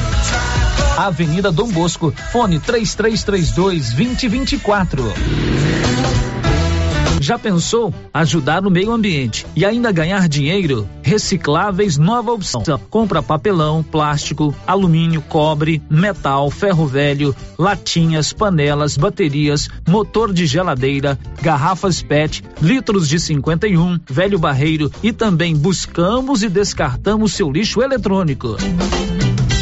Avenida Dom Bosco, fone 3332 2024. Já pensou ajudar no meio ambiente e ainda ganhar dinheiro? Recicláveis nova opção. Compra papelão, plástico, alumínio, cobre, metal, ferro velho, latinhas, panelas, baterias, motor de geladeira, garrafas PET, litros de 51, velho barreiro e também buscamos e descartamos seu lixo eletrônico.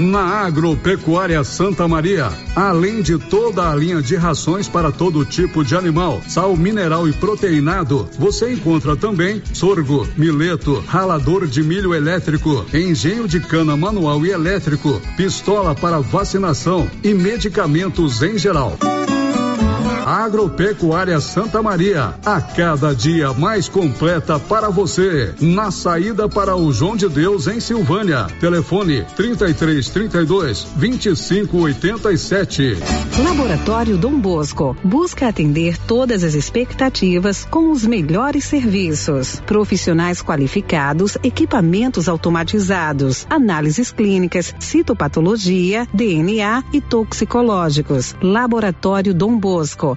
Na Agropecuária Santa Maria, além de toda a linha de rações para todo tipo de animal, sal mineral e proteinado, você encontra também sorgo, mileto, ralador de milho elétrico, engenho de cana manual e elétrico, pistola para vacinação e medicamentos em geral. Agropecuária Santa Maria, a cada dia mais completa para você. Na saída para o João de Deus em Silvânia. Telefone 33 32 25 87. Laboratório Dom Bosco busca atender todas as expectativas com os melhores serviços. Profissionais qualificados, equipamentos automatizados, análises clínicas, citopatologia, DNA e toxicológicos. Laboratório Dom Bosco,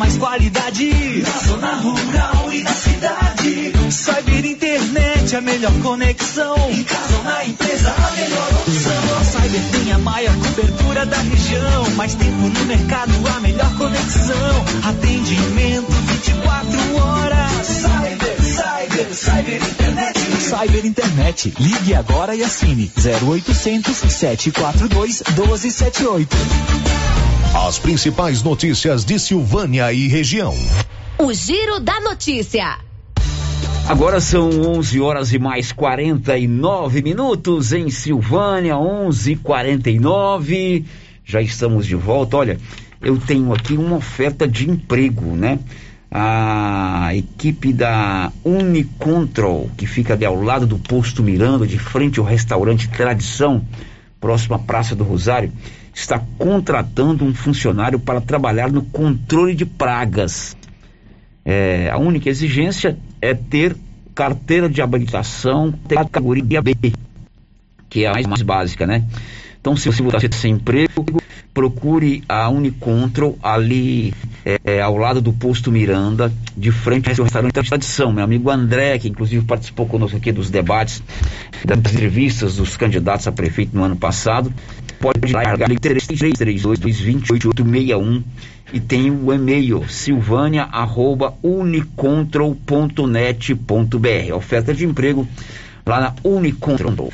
Mais qualidade na zona rural e na cidade. Cyber Internet a melhor conexão. Em casa ou na empresa, a melhor opção. Cyber tem a maior cobertura da região. Mais tempo no mercado, a melhor conexão. Atendimento 24 horas. Cyber, Cyber, Cyber Internet. Cyber Internet. Ligue agora e assine 0800 742 1278. As principais notícias de Silvânia e região. O Giro da Notícia. Agora são 11 horas e mais 49 minutos em Silvânia, 11:49. Já estamos de volta. Olha, eu tenho aqui uma oferta de emprego, né? A equipe da Unicontrol, que fica ali ao lado do posto Miranda, de frente ao restaurante Tradição, próximo à Praça do Rosário, está contratando um funcionário para trabalhar no controle de pragas. É, a única exigência é ter carteira de habilitação categoria B, que é a mais básica, né? Então, se você está sem emprego, procure a Unicontrol ali é, é, ao lado do posto Miranda, de frente ao restaurante da tradição. Meu amigo André, que inclusive participou conosco aqui dos debates, das entrevistas dos candidatos a prefeito no ano passado, pode largar 3332 e tem o e-mail silvânia.unicontrol.net.br. Oferta de emprego lá na Unicontrol.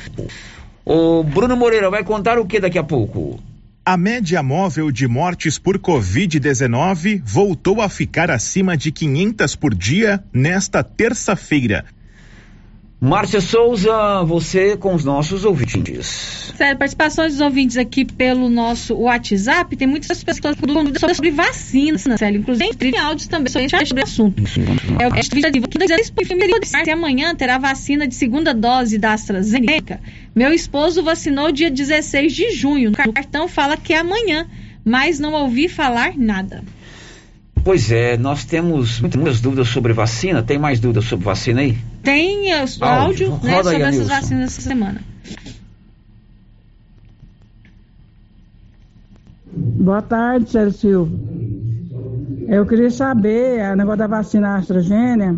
O Bruno Moreira vai contar o que daqui a pouco? A média móvel de mortes por Covid-19 voltou a ficar acima de 500 por dia nesta terça-feira. Márcia Souza, você com os nossos ouvintes. Sério, participações dos ouvintes aqui pelo nosso WhatsApp, tem muitas pessoas perguntando sobre vacina, Célio, inclusive em áudios também sobre o assunto. É o que se amanhã terá vacina de segunda dose da AstraZeneca. Meu esposo vacinou dia 16 de junho. No cartão fala que é amanhã, mas não ouvi falar nada. Pois é, nós temos muitas dúvidas sobre vacina. Tem mais dúvidas sobre vacina aí? Tem uh, áudio, áudio né, sobre aí, essas vacinas essa semana. Boa tarde, Sérgio Silva. Eu queria saber a negócio da vacina AstraZeneca,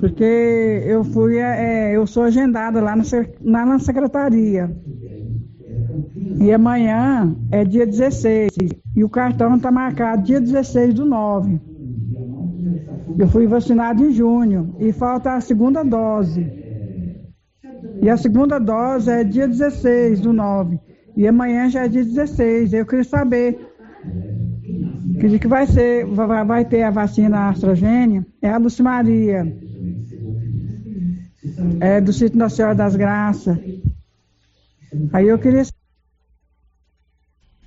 porque eu fui, é, eu sou agendada lá, na, na secretaria. E amanhã é dia 16. E o cartão está marcado dia 16 do 9. Eu fui vacinado em junho. E falta a segunda dose. E a segunda dose é dia 16 do 9. E amanhã já é dia 16. Eu queria saber que que vai ser, vai, vai ter a vacina AstraZeneca. É a Lucimaria. É do sítio da Senhora das Graças. Aí eu queria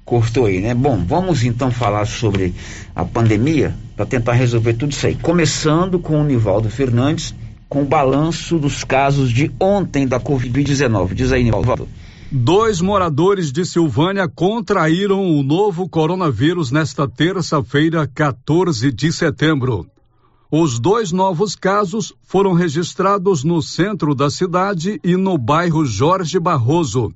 cortou aí, né? Bom, vamos então falar sobre a pandemia para tentar resolver tudo isso aí. Começando com o Nivaldo Fernandes, com o balanço dos casos de ontem da Covid-19. Diz aí, Nivaldo. Dois moradores de Silvânia contraíram o novo coronavírus nesta terça-feira, 14 de setembro. Os dois novos casos foram registrados no centro da cidade e no bairro Jorge Barroso.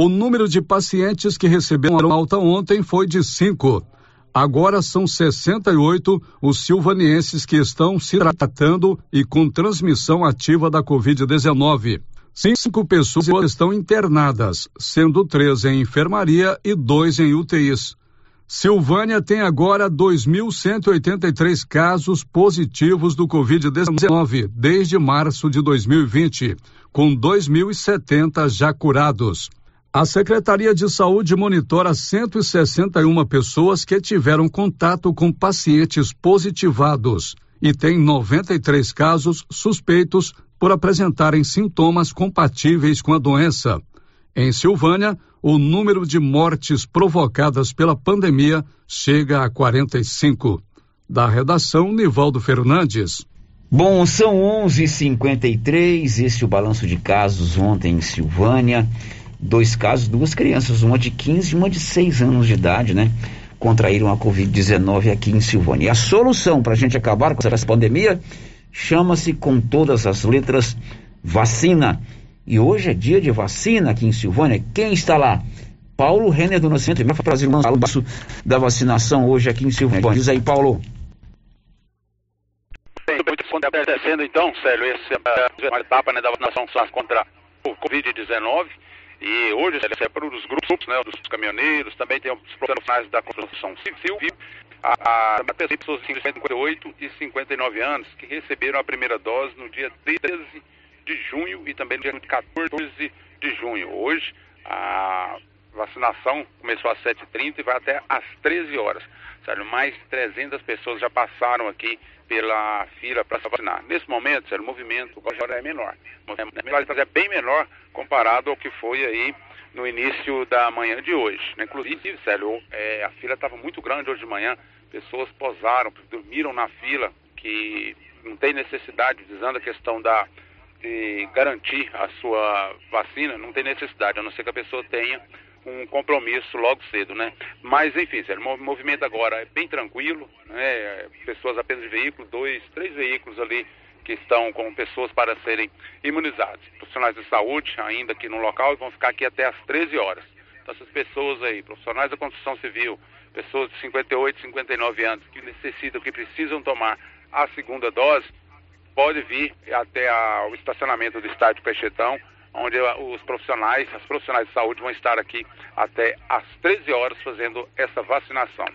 O número de pacientes que receberam alta ontem foi de cinco. Agora são 68 os silvanienses que estão se tratando e com transmissão ativa da Covid-19. Cinco pessoas estão internadas, sendo três em enfermaria e dois em UTIs. Silvânia tem agora 2.183 casos positivos do Covid-19 desde março de 2020, com 2.070 já curados. A Secretaria de Saúde monitora 161 pessoas que tiveram contato com pacientes positivados e tem 93 casos suspeitos por apresentarem sintomas compatíveis com a doença. Em Silvânia, o número de mortes provocadas pela pandemia chega a 45. Da redação, Nivaldo Fernandes. Bom, são 11:53. Este é o balanço de casos ontem em Silvânia dois casos, duas crianças, uma de 15 e uma de 6 anos de idade, né? Contraíram a Covid-19 aqui em Silvânia. E a solução para a gente acabar com essa pandemia chama-se com todas as letras vacina. E hoje é dia de vacina aqui em Silvânia. Quem está lá? Paulo Renner do Nascimento vai fazer um balanço da vacinação hoje aqui em Silvânia. Diz aí, Paulo. Acontecendo então, Célio, essa é etapa né, da vacinação contra o Covid-19 e hoje ele é para os grupos, né, dos caminhoneiros, também tem os profissionais da construção civil, a, a, pessoas de 58 e 59 anos que receberam a primeira dose no dia 13 de junho e também no dia 14 de junho. Hoje a vacinação começou às 7h30 e vai até às 13 horas. Sério, mais de 300 pessoas já passaram aqui pela fila para se vacinar. Nesse momento, o movimento agora é menor. É bem menor comparado ao que foi aí no início da manhã de hoje. Né? Inclusive, sério, é, a fila estava muito grande hoje de manhã, pessoas posaram, dormiram na fila, que não tem necessidade, visando a questão da, de garantir a sua vacina, não tem necessidade, a não ser que a pessoa tenha um compromisso logo cedo, né? Mas, enfim, o movimento agora é bem tranquilo, né? Pessoas apenas de veículo, dois, três veículos ali que estão com pessoas para serem imunizados. Profissionais de saúde ainda aqui no local e vão ficar aqui até às 13 horas. Então, essas pessoas aí, profissionais da construção civil, pessoas de 58, 59 anos, que necessitam, que precisam tomar a segunda dose, pode vir até a, o estacionamento do estádio Peixetão, onde os profissionais, as profissionais de saúde vão estar aqui até às 13 horas fazendo essa vacinação.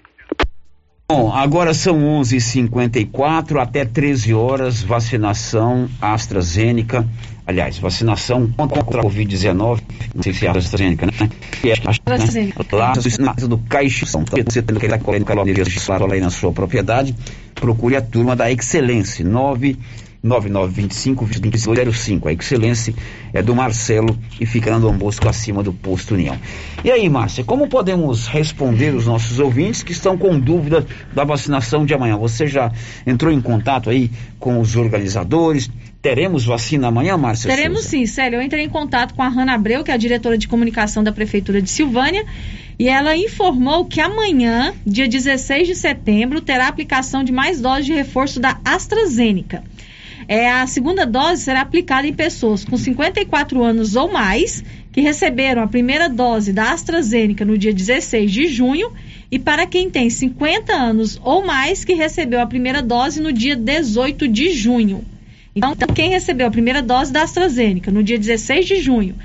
Bom, agora são 11h54, até 13 horas, vacinação AstraZeneca. Aliás, vacinação contra a Covid-19, não sei se é AstraZeneca, né? Que é, AstraZeneca. Lá do Caixão. Você tem que colocar energia aí na sua propriedade, procure a turma da Excelência, 9 9925-2205. A Excelência é do Marcelo e fica Dom Bosco acima do posto União. E aí, Márcia, como podemos responder os nossos ouvintes que estão com dúvida da vacinação de amanhã? Você já entrou em contato aí com os organizadores? Teremos vacina amanhã, Márcia? Teremos Souza? sim, Célio. Eu entrei em contato com a Hanna Abreu, que é a diretora de comunicação da Prefeitura de Silvânia, e ela informou que amanhã, dia 16 de setembro, terá aplicação de mais doses de reforço da AstraZeneca. É, a segunda dose será aplicada em pessoas com 54 anos ou mais que receberam a primeira dose da AstraZeneca no dia 16 de junho e para quem tem 50 anos ou mais que recebeu a primeira dose no dia 18 de junho. Então, quem recebeu a primeira dose da AstraZeneca no dia 16 de junho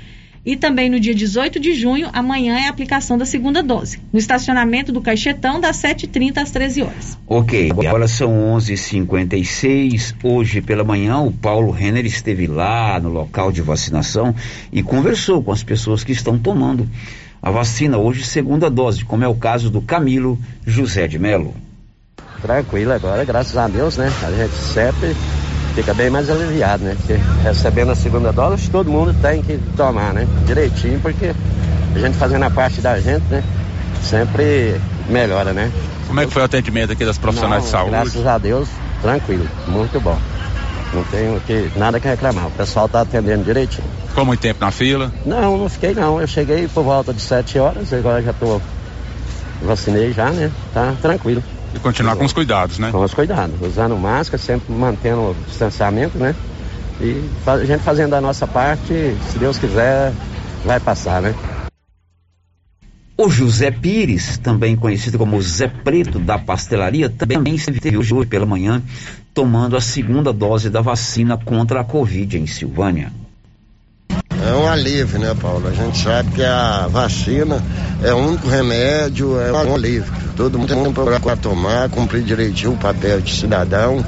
e também no dia 18 de junho, amanhã é a aplicação da segunda dose. No estacionamento do Caixetão, das 7h30 às 13 horas. Ok, agora são 11 h 56 Hoje pela manhã, o Paulo Renner esteve lá no local de vacinação e conversou com as pessoas que estão tomando a vacina hoje, segunda dose, como é o caso do Camilo José de Melo. Tranquilo agora, graças a Deus, né? A gente sempre fica bem mais aliviado, né? Porque recebendo a segunda dose, todo mundo tem que tomar, né? Direitinho, porque a gente fazendo a parte da gente, né? Sempre melhora, né? Como é que foi o atendimento aqui das profissionais Não, de saúde? Graças a Deus, tranquilo, muito bom. Não tenho que, nada que reclamar. O pessoal está atendendo direitinho. Ficou muito tempo na fila? Não, não fiquei não. Eu cheguei por volta de 7 horas, agora já tô vacinei já, né? Tá tranquilo. E continuar com os cuidados, né? Com os cuidados, usando máscara, sempre mantendo o distanciamento, né? E a gente fazendo a nossa parte, se Deus quiser, vai passar, né? O José Pires, também conhecido como Zé Preto da pastelaria, também esteve hoje pela manhã tomando a segunda dose da vacina contra a Covid em Silvânia. É um alívio, né, Paulo? A gente sabe que a vacina é o único remédio, é um alívio. Todo mundo tem para tomar, cumprir direitinho o papel de cidadão,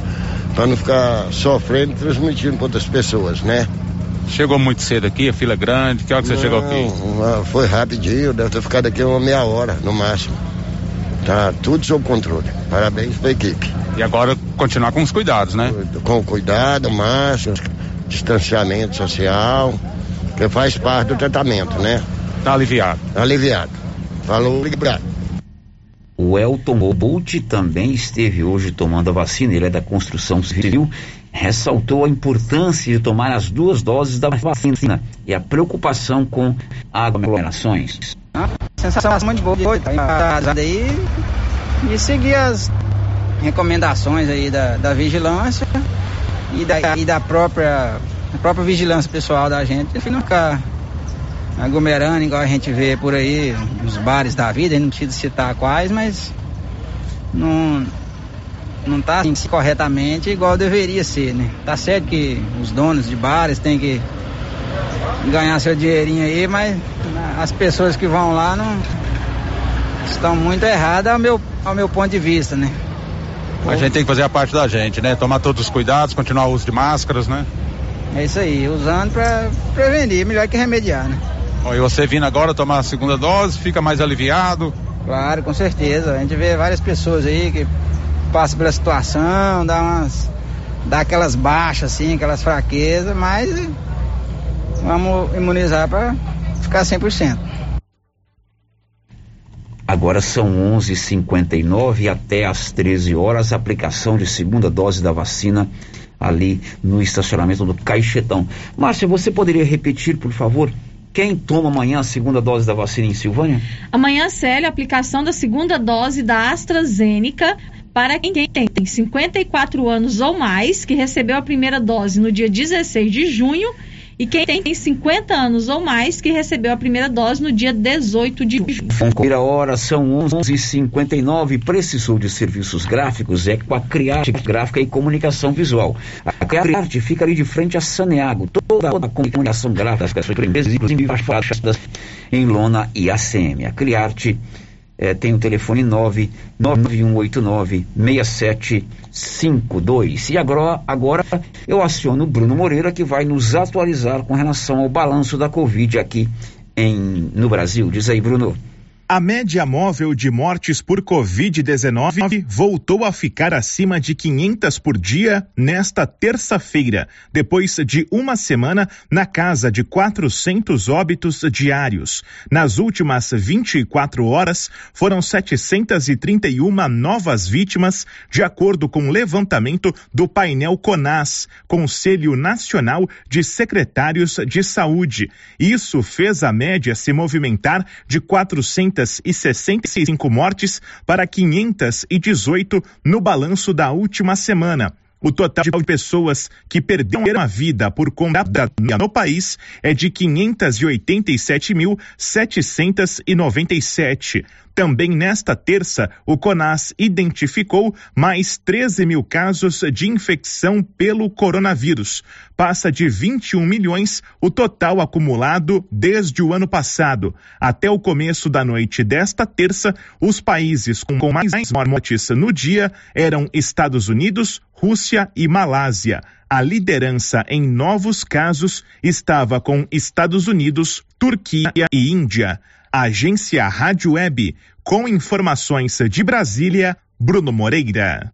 para não ficar sofrendo e transmitindo para outras pessoas, né? Chegou muito cedo aqui, a fila é grande. Que hora que você Não, chegou aqui? Foi rapidinho, deve ter ficado aqui uma meia hora no máximo. Tá tudo sob controle. Parabéns para a equipe. E agora continuar com os cuidados, né? Com cuidado, máximo, distanciamento social, que faz parte do tratamento, né? Tá aliviado. Aliviado. Falou, obrigado. O Elton Bolt também esteve hoje tomando a vacina, ele é da construção civil, ressaltou a importância de tomar as duas doses da vacina e a preocupação com aglomerações. sensação muito boa, tá aí e seguir as recomendações aí da, da vigilância e da, e da própria, da própria vigilância pessoal da gente, e não ficar aglomerando igual a gente vê por aí nos bares da vida, não precisa citar quais, mas não não tá assim corretamente igual deveria ser, né? Tá certo que os donos de bares têm que ganhar seu dinheirinho aí, mas as pessoas que vão lá não estão muito erradas ao meu, ao meu ponto de vista, né? A gente tem que fazer a parte da gente, né? Tomar todos os cuidados, continuar o uso de máscaras, né? É isso aí, usando para prevenir, melhor que remediar, né? Bom, e você vindo agora tomar a segunda dose, fica mais aliviado? Claro, com certeza. A gente vê várias pessoas aí que passam pela situação, dá umas. dá aquelas baixas assim, aquelas fraquezas, mas vamos imunizar para ficar 100%. Agora são 11h59 e até às 13 horas, aplicação de segunda dose da vacina ali no estacionamento do Caixetão. Márcia, você poderia repetir, por favor, quem toma amanhã a segunda dose da vacina em Silvânia? Amanhã, Célia, aplicação da segunda dose da AstraZeneca para quem tem 54 anos ou mais, que recebeu a primeira dose no dia 16 de junho e quem tem 50 anos ou mais que recebeu a primeira dose no dia 18 de julho. Confira a hora, são 11h59. Precisou de serviços gráficos? É com a Criarte Gráfica e Comunicação Visual. A Criarte fica ali de frente a Saneago. Toda a comunicação gráfica, as empresas, inclusive as faixas em lona e ACM. A Criarte é, tem o telefone 99189-6752. E agora, agora eu aciono o Bruno Moreira, que vai nos atualizar com relação ao balanço da Covid aqui em, no Brasil. Diz aí, Bruno. A média móvel de mortes por Covid-19 voltou a ficar acima de 500 por dia nesta terça-feira, depois de uma semana na casa de 400 óbitos diários. Nas últimas 24 horas, foram 731 novas vítimas, de acordo com o levantamento do painel CONAS, Conselho Nacional de Secretários de Saúde. Isso fez a média se movimentar de 400 565 mortes para 518 no balanço da última semana. O total de pessoas que perderam a vida por conta no país é de 588.797. Também nesta terça, o CONAS identificou mais 13 mil casos de infecção pelo coronavírus. Passa de 21 milhões o total acumulado desde o ano passado. Até o começo da noite desta terça, os países com mais mortes no dia eram Estados Unidos, Rússia e Malásia. A liderança em novos casos estava com Estados Unidos, Turquia e Índia. Agência Rádio Web, com informações de Brasília, Bruno Moreira.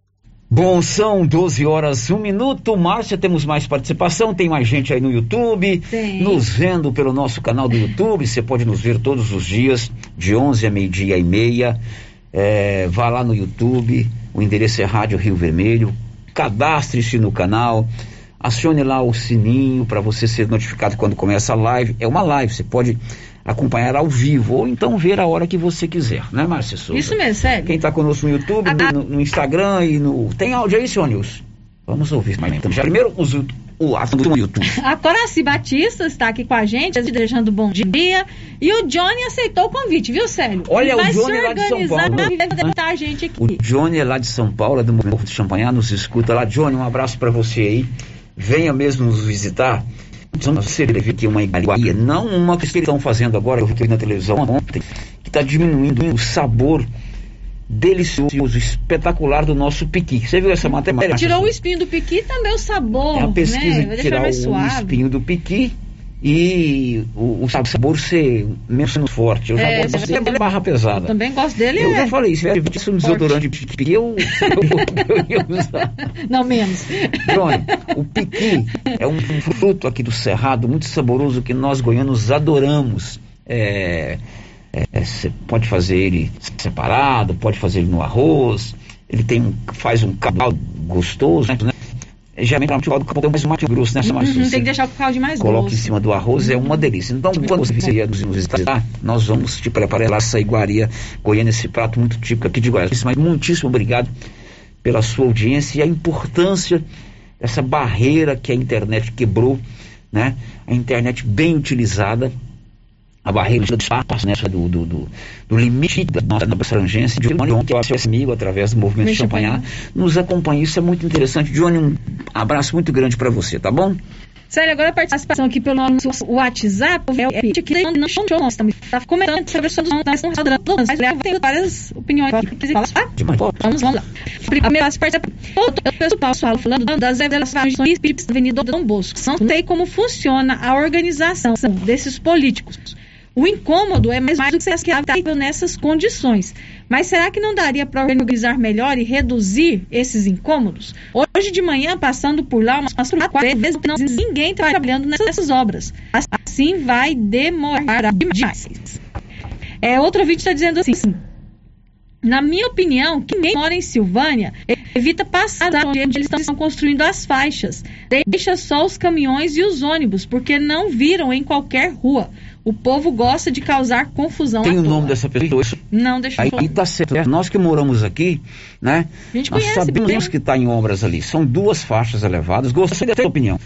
Bom, são 12 horas, um minuto. Márcia, temos mais participação. Tem mais gente aí no YouTube, Tem. nos vendo pelo nosso canal do YouTube. Você pode nos ver todos os dias, de 11 a meio-dia e meia. É, vá lá no YouTube, o endereço é Rádio Rio Vermelho. Cadastre-se no canal, acione lá o sininho para você ser notificado quando começa a live. É uma live, você pode acompanhar ao vivo ou então ver a hora que você quiser, né, Márcia Souza? Isso mesmo, sério. Quem está conosco no YouTube, no, no Instagram e no. Tem áudio aí, senhor Nilson? Vamos ouvir mais então. Já primeiro os, o assunto do YouTube. *laughs* A Coraci Batista está aqui com a gente, desejando bom dia. E o Johnny aceitou o convite, viu, Célio? Olha, Ele o Johnny se lá de São Paulo. vai a gente aqui. O Johnny é lá de São Paulo, é do Morro de Champanhar, nos escuta lá. Johnny, um abraço para você aí. Venha mesmo nos visitar. Vamos servir aqui uma iguaria, não uma que eles estão fazendo agora, eu vi na televisão ontem, que está diminuindo o sabor delicioso, espetacular do nosso piqui. Você viu essa matéria? Tirou o espinho do piqui e também o sabor. É a pesquisa né? de tirar o espinho do piqui e o, o sabor ser menos forte. Eu já É, gosto você bastante vai- da barra pesada. Eu também gosto dele. Eu é. já falei, se tiver isso um desodorante de piqui, eu, eu, eu ia usar. *laughs* Não menos. Johnny, o piqui é um fruto aqui do Cerrado, muito saboroso, que nós goianos adoramos. É, é, Você pode fazer ele separado, pode fazer ele no arroz. Ele tem um, faz um caldo gostoso, né? Geralmente o caldo tem mais mato grosso nessa Uhum, tem que deixar o caldo mais Coloca em grosso. cima do arroz, é uma delícia. Então, quando você vier nos visitar, nós vamos te preparar lá essa iguaria goiana, esse prato muito típico aqui de Goiás. Mas muitíssimo obrigado pela sua audiência e a importância dessa barreira que a internet quebrou, né? A internet bem utilizada, a barreira do espaço, né? Do, do, do, do limite da nossa abrangência. De Johnny, que eu acho esse amigo através do movimento Me Champanhar, nos acompanha. Isso é muito interessante. Johnny, um abraço muito grande para você, tá bom? Sério, agora a participação aqui pelo nosso WhatsApp, é o que não show nós também. Tá comentando sobre as suas mas eu tenho várias opiniões aqui. Vamos, vamos lá. Primeiro, as participações. O pessoal fala falando das revelações da Avenida Dom Bosco. Não sei como funciona a organização desses políticos. O incômodo é mais do que aceitável nessas condições. Mas será que não daria para organizar melhor e reduzir esses incômodos? Hoje de manhã, passando por lá, umas quatro vezes, não ninguém trabalhando nessas obras. Assim vai demorar demais. É, outro vídeo está dizendo assim. Na minha opinião, quem mora em Silvânia evita passar onde eles estão construindo as faixas. Deixa só os caminhões e os ônibus, porque não viram em qualquer rua. O povo gosta de causar confusão. Tem o toa. nome dessa pessoa? Não, deixa eu Aí, falar. aí tá certo. Nós que moramos aqui, né? A gente nós conhece sabemos bem. que está em obras ali. São duas faixas elevadas. Gostei da tua opinião.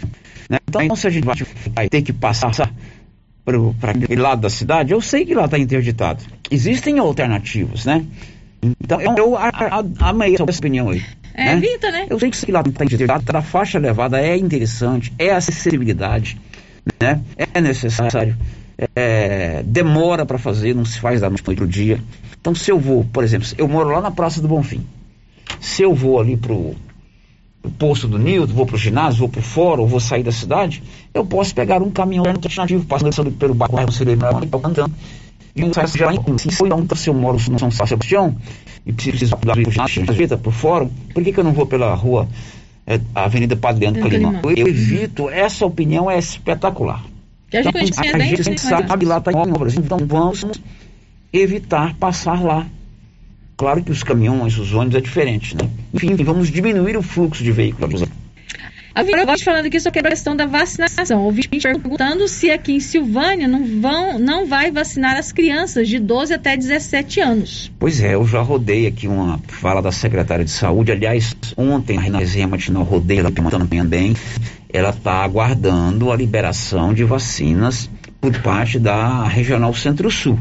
Né? Então, se a gente vai ter que passar para aquele lado da cidade, eu sei que lá está interditado. Existem alternativas, né? Então, eu amei essa opinião aí. É, né? evita, né? Eu sei que lá está interditado, a faixa elevada é interessante, é acessibilidade, né? É necessário. É, demora para fazer, não se faz da noite para o dia. Então, se eu vou, por exemplo, eu moro lá na Praça do Bonfim. Se eu vou ali pro, pro posto do Nildo, vou pro ginásio, vou pro fórum, vou sair da cidade, eu posso pegar um caminhão alternativo, passando pelo bairro Cirilo andando. E um sai já se eu, então, se eu moro no São Sebastião e preciso dar pro ginásio, pro fórum, por que, que eu não vou pela rua, é, Avenida Padre Leandro Calimão? Eu evito, essa opinião é espetacular. Que a gente, então, a gente, a gente sabe lá está em obras, então vamos evitar passar lá. Claro que os caminhões, os ônibus é diferente, né? Enfim, vamos diminuir o fluxo de veículos. A gosto falando aqui sobre a questão da vacinação. Ouvi perguntando se aqui em Silvânia não, vão, não vai vacinar as crianças de 12 até 17 anos. Pois é, eu já rodei aqui uma fala da secretária de saúde. Aliás, ontem na resenha matinal rodei ela também. Ela está aguardando a liberação de vacinas por parte da Regional Centro-Sul.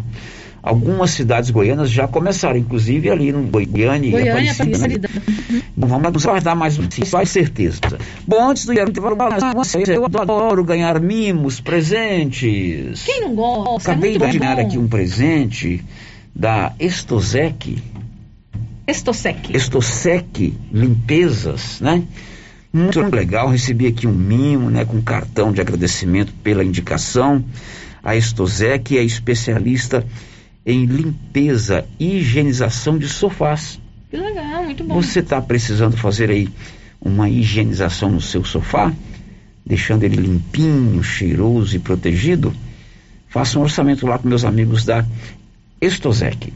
Algumas cidades goianas já começaram, inclusive ali no Goiânia, Goiânia e Aparecida. Né? Bom, vamos aguardar mais um faz certeza. Bom, antes do eu adoro ganhar mimos, presentes. Quem não gosta? Acabei é de ganhar aqui um presente da Estosec. Estosec. Estosec Limpezas, né? Muito legal, recebi aqui um mimo, né, com cartão de agradecimento pela indicação. A Estosec é especialista em limpeza e higienização de sofás. Que legal, muito bom. Você está precisando fazer aí uma higienização no seu sofá, deixando ele limpinho, cheiroso e protegido? Faça um orçamento lá com meus amigos da Estosec.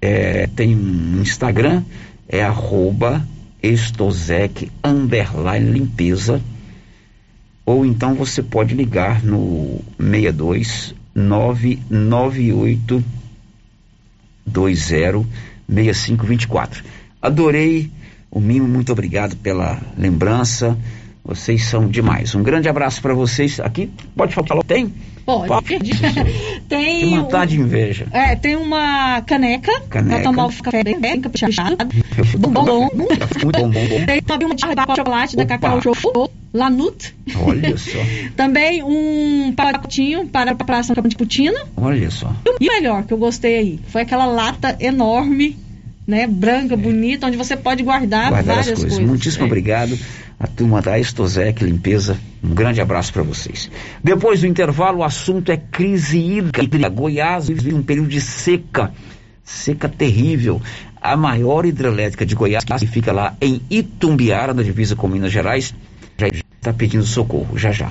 É, tem um Instagram, é arroba Estosec underline limpeza. Ou então você pode ligar no 62 998 206524. Adorei o Mimo, muito obrigado pela lembrança. Vocês são demais. Um grande abraço para vocês. Aqui, pode falar? Tem? Pode. *laughs* tem. Que matar de inveja. É, tem uma caneca. Caneca. Pra tomar o café bem, bem caprichado. Bombom. Muito bom, bom, bom. Tem também uma barra de chocolate da Cacau Show. Lanut. Olha só. *laughs* também um pacotinho para a Praça de Putina. Olha só. E o melhor que eu gostei aí foi aquela lata enorme, né, branca, é. bonita, onde você pode guardar, guardar várias coisas. coisas. Muitíssimo é. obrigado a turma da Estosec Limpeza. Um grande abraço para vocês. Depois do intervalo, o assunto é crise hídrica. Goiás vive um período de seca, seca terrível. A maior hidrelétrica de Goiás, que fica lá em Itumbiara, na divisa com Minas Gerais, já está pedindo socorro, já já.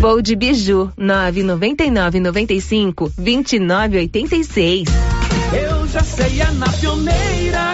Voo de Biju, 999 95 2986. Eu já sei, é na pioneira vou.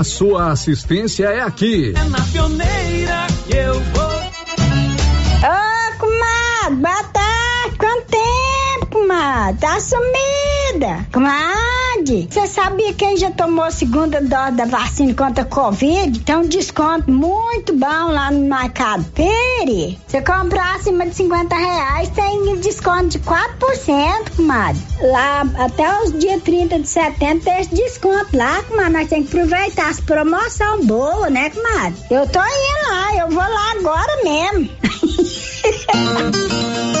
sua assistência é aqui. É na pioneira que eu vou. Ô, comadre, boa tarde. Quanto comadre? Tá sumida. Comadre, você sabia quem já tomou a segunda dose da vacina contra a Covid? Tem um desconto muito bom lá no Mercado Pere. Você comprar acima de 50 reais, tem desconto de 4%, comadre. Lá, até os dias 30 de setembro tem esse desconto lá, comadre. Nós temos que aproveitar as promoções boas, né, comadre? Eu tô indo lá, eu vou lá agora mesmo. *laughs*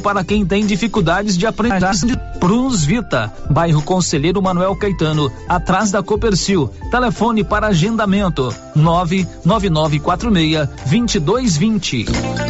para quem tem dificuldades de aprendizagem. Prunus Vita, bairro Conselheiro Manuel Caetano, atrás da Copercil. Telefone para agendamento: 99946 2220.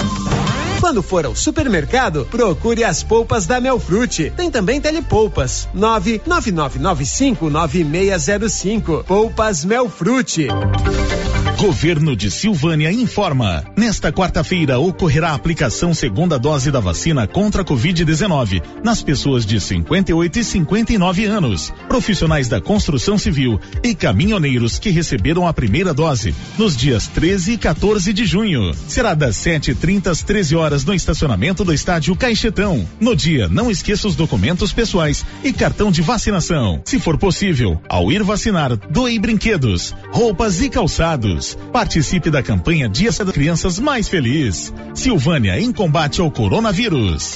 Quando for ao supermercado, procure as polpas da Melfrute. Tem também telepolpas. 999559605. Polpas Melfrute. Governo de Silvânia informa. Nesta quarta-feira ocorrerá a aplicação segunda dose da vacina contra a Covid-19 nas pessoas de 58 e 59 anos, profissionais da construção civil e caminhoneiros que receberam a primeira dose nos dias 13 e 14 de junho. Será das 7h30 às 13 horas no estacionamento do estádio Caixetão. No dia, não esqueça os documentos pessoais e cartão de vacinação. Se for possível, ao ir vacinar, doe brinquedos, roupas e calçados. Participe da campanha Dia das Crianças Mais Feliz. Silvânia em combate ao coronavírus.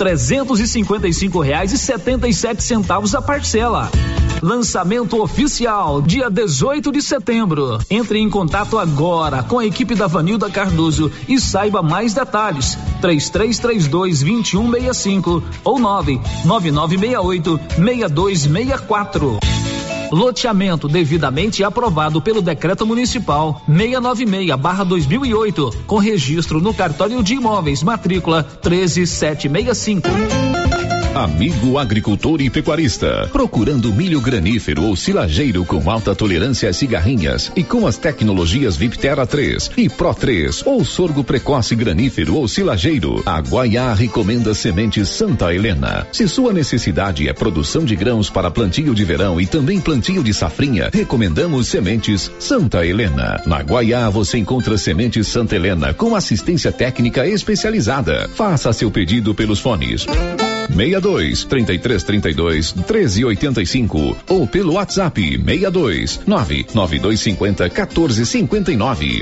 sete centavos a parcela. Lançamento oficial, dia 18 de setembro. Entre em contato agora com a equipe da Vanilda Cardoso e saiba mais detalhes. 3332 2165 ou 99968 6264. Loteamento devidamente aprovado pelo Decreto Municipal 696/2008, com registro no cartório de imóveis, matrícula 13765. Amigo agricultor e pecuarista, procurando milho granífero ou silageiro com alta tolerância às cigarrinhas e com as tecnologias Viptera 3 e Pro 3 ou sorgo precoce granífero ou silageiro, a Guaiá recomenda sementes Santa Helena. Se sua necessidade é produção de grãos para plantio de verão e também plantio de safrinha, recomendamos sementes Santa Helena. Na Guaiá você encontra sementes Santa Helena com assistência técnica especializada. Faça seu pedido pelos fones 62 33 32 13 85 ou pelo WhatsApp 62 99250 14 59.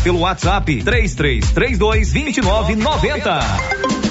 pelo WhatsApp 3332 2990.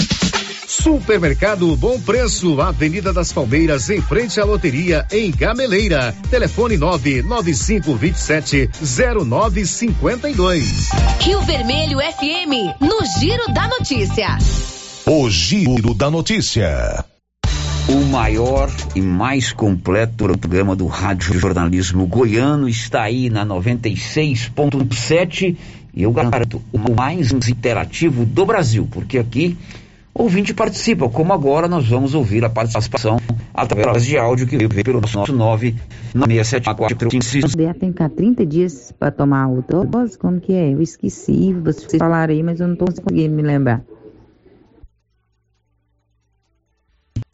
Supermercado Bom Preço, Avenida das Palmeiras, em frente à loteria, em Gameleira. Telefone 99527 0952. Rio Vermelho FM, no Giro da Notícia. O Giro da Notícia. O maior e mais completo programa do rádio jornalismo goiano está aí na 96.7 e eu garanto o mais interativo do Brasil, porque aqui ouvinte participa, como agora nós vamos ouvir a participação através de áudio que veio pelo nosso 9674456. Tem que ficar 30 dias para tomar o dose? Como que é? Eu esqueci, vocês falaram aí, mas eu não estou conseguindo me lembrar.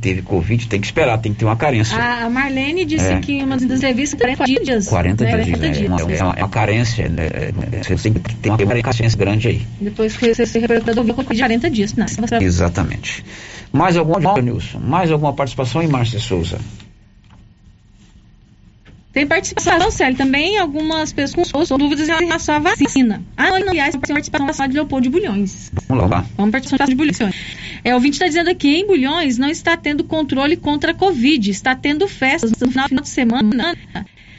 Teve Covid, tem que esperar, tem que ter uma carência. A Marlene disse É. que uma das entrevistas 40 dias. 40 né? dias, 40 é, dias. uma, é uma, é uma carência, né? É, você tem que ter uma carência grande aí. Depois que você se recuperou do Covid, 40 dias. Não, você- Exatamente. Mais alguma, Nilson? Mais alguma participação em Márcia Souza? Tem participação, Célio, também algumas pessoas com dúvidas em relação à vacina. Ah, não, aliás, participação da sala de Leopoldo de Bulhões. Vamos lá. Vamos participar de Bulhões. É, o ouvinte está dizendo aqui, em Bulhões não está tendo controle contra a Covid, está tendo festas no final de semana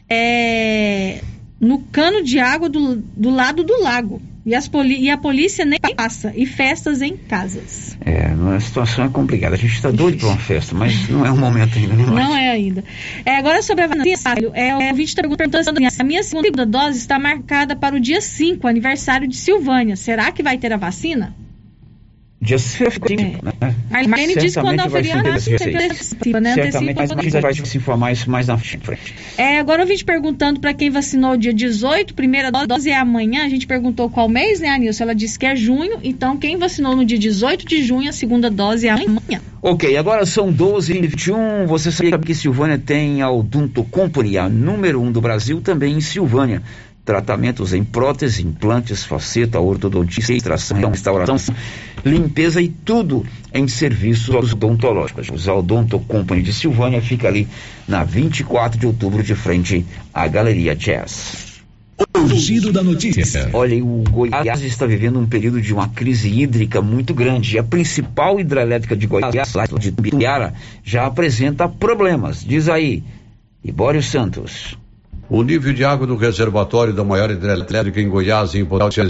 é, no cano de água do, do lado do lago. E, poli- e a polícia nem passa. E festas em casas. É, a situação é complicada. A gente está doido para uma festa, mas não é o momento ainda, né, Márcia? Não é ainda. É, agora sobre a vacina, é, o ouvinte está perguntando assim, a minha segunda dose está marcada para o dia 5, aniversário de Silvânia. Será que vai ter a vacina? Dia 5, né? A Marlene disse que quando é feriado, antecipa, né? Certamente, Antecipa mas a gente vai se informar isso mais na frente. É, agora eu vim te perguntando para quem vacinou dia 18, primeira dose é amanhã. A gente perguntou qual mês, né, Anilson? Ela disse que é junho. Então, quem vacinou no dia 18 de junho, a segunda dose é amanhã. Ok, agora são 12 e 21. Você sabe que Silvânia tem a Odonto Company, a número 1 um do Brasil, também em Silvânia tratamentos em prótese, implantes, faceta, ortodontia, extração, restauração, limpeza e tudo em serviços odontológicos. A Odonto Company de Silvânia fica ali na 24 de outubro, de frente à Galeria Jazz. O giro da notícia. Olha, o Goiás está vivendo um período de uma crise hídrica muito grande. A principal hidrelétrica de Goiás, lá de Biara, já apresenta problemas. Diz aí, Ibório Santos. O nível de água do reservatório da maior hidrelétrica em Goiás, em potência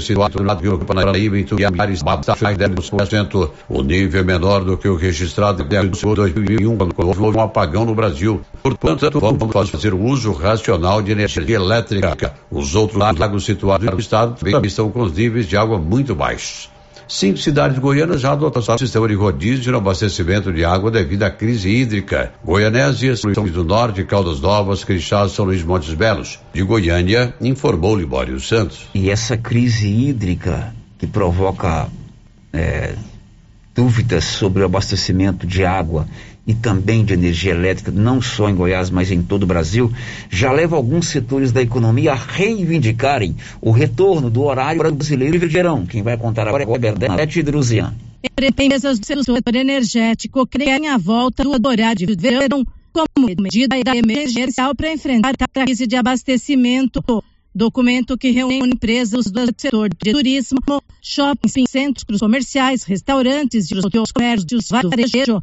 situado no Rio Paranaíba, em Tuiares, baixa de 10%. O nível é menor do que o registrado em 2001, quando houve um apagão no Brasil. Portanto, vamos fazer o uso racional de energia elétrica. Os outros lagos situados no estado também estão com os níveis de água muito baixos. Cinco cidades goianas já adotaram o sistema de rodízio no abastecimento de água devido à crise hídrica. Goianésia, São Luís do Norte, Caldas Novas, Crixás, São Luís Montes Belos. De Goiânia, informou Libório Santos. E essa crise hídrica que provoca é, dúvidas sobre o abastecimento de água e também de energia elétrica, não só em Goiás, mas em todo o Brasil, já leva alguns setores da economia a reivindicarem o retorno do horário brasileiro de verão. Quem vai contar agora é a Bernadette Druzian. Empresas do setor energético querem a volta do horário de verão como medida emergencial para enfrentar a crise de abastecimento. Documento que reúne empresas do setor de turismo, shopping, centros comerciais, restaurantes e os comércios varejo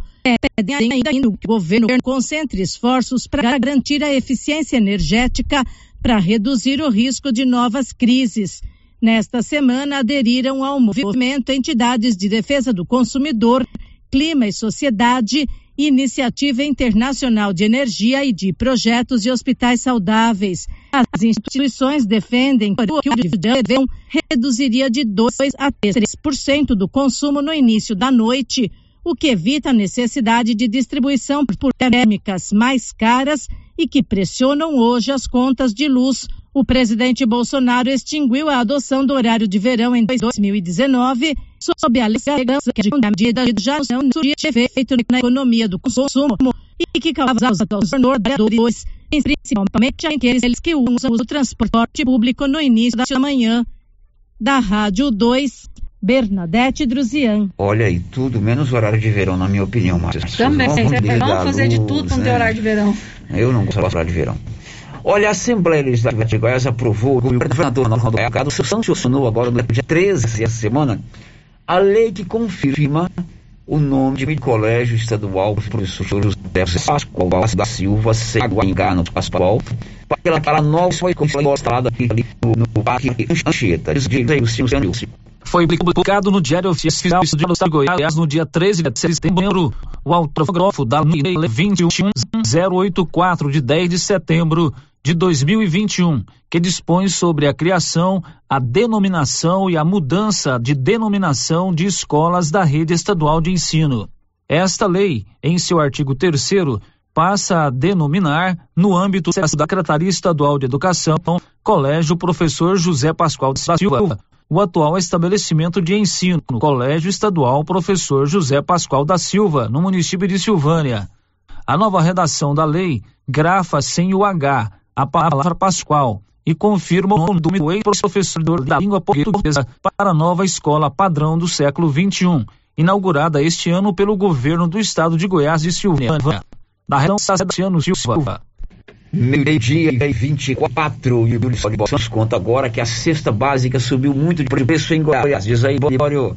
pedem ainda que o governo concentre esforços para garantir a eficiência energética para reduzir o risco de novas crises. Nesta semana, aderiram ao movimento entidades de defesa do consumidor, clima e sociedade, Iniciativa Internacional de Energia e de Projetos de Hospitais Saudáveis. As instituições defendem que o verão reduziria de 2 a 3% do consumo no início da noite, o que evita a necessidade de distribuição por térmicas mais caras e que pressionam hoje as contas de luz. O presidente Bolsonaro extinguiu a adoção do horário de verão em 2019, sob a alegação que a medida já não surtia efeito na economia do consumo e que causa aos moradores, principalmente aqueles que usam o transporte público no início da manhã. Da Rádio 2, Bernadette Druzian. Olha aí, tudo menos horário de verão, na minha opinião, Márcia. Também, vamos fazer luz, de tudo para não ter né? horário de verão. Eu não gosto de horário de verão. Olha, a Assembleia Legislativa de Goiás aprovou, o governador Ronaldo Cado sancionou agora no dia 13 dessa semana a lei que confirma o nome de colégio estadual professor José Pascoal da Silva Seguaingá no Pascoal para aquela nova foi instalada ali no, no Parque Anchieta. Diz aí o senhor foi publicado no Diário Oficial do Estado de Goiás no dia 13 de setembro. O autógrafo da Lei 21084 de 10 de setembro de 2021, que dispõe sobre a criação, a denominação e a mudança de denominação de escolas da rede estadual de ensino. Esta lei, em seu artigo 3 passa a denominar, no âmbito da Secretaria Estadual de Educação, Colégio Professor José Pascoal de Silva, o atual estabelecimento de ensino, Colégio Estadual Professor José Pascoal da Silva, no município de Silvânia. A nova redação da lei grafa sem o H a palavra Pascoal e confirma o nome do ex-professor da língua portuguesa para a nova escola padrão do século XXI, inaugurada este ano pelo governo do estado de Goiás de Silvânia. Da redação Luciano Silva. Meio-dia e 24, e o Bolsonaro conta agora que a cesta básica subiu muito de preço em Goiás. Diz aí, Bório.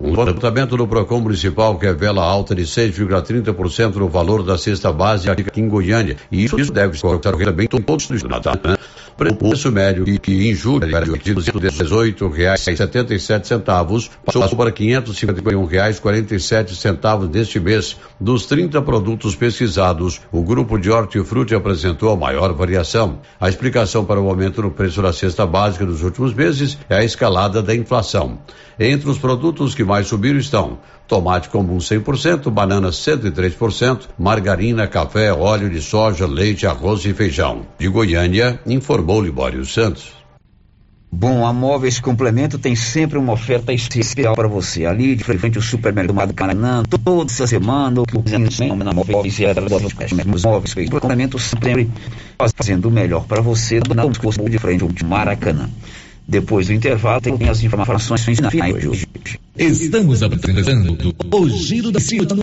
O levantamento do PROCON Municipal revela alta de 6,30% no valor da cesta básica aqui em Goiânia. E isso, deve se ocorrer também todos os estados. Preço médio que, que em julho era de e sete centavos passou para e e sete centavos neste mês. Dos 30 produtos pesquisados, o grupo de hortifruti apresentou a maior variação. A explicação para o aumento no preço da cesta básica dos últimos meses é a escalada da inflação. Entre os produtos que mais subiram estão tomate comum 100%, banana 103%, margarina, café, óleo de soja, leite, arroz e feijão. De Goiânia, informou Libório Santos. Bom, a Móveis Complemento tem sempre uma oferta especial para você. Ali de frente ao supermercado Canã, toda essa semana, o que na Móveis e os Móveis Complemento sempre fazendo o melhor para você, não custo de frente ao Maracanã. Depois do intervalo, tem as informações finais hoje. Estamos apresentando o Giro da Cidade.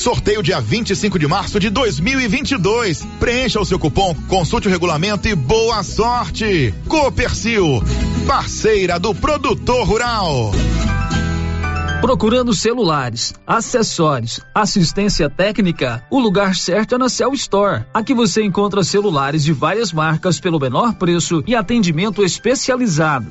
Sorteio dia 25 de março de 2022. Preencha o seu cupom, consulte o regulamento e boa sorte. Copercil, parceira do produtor rural. Procurando celulares, acessórios, assistência técnica, o lugar certo é na Cell Store. Aqui você encontra celulares de várias marcas pelo menor preço e atendimento especializado.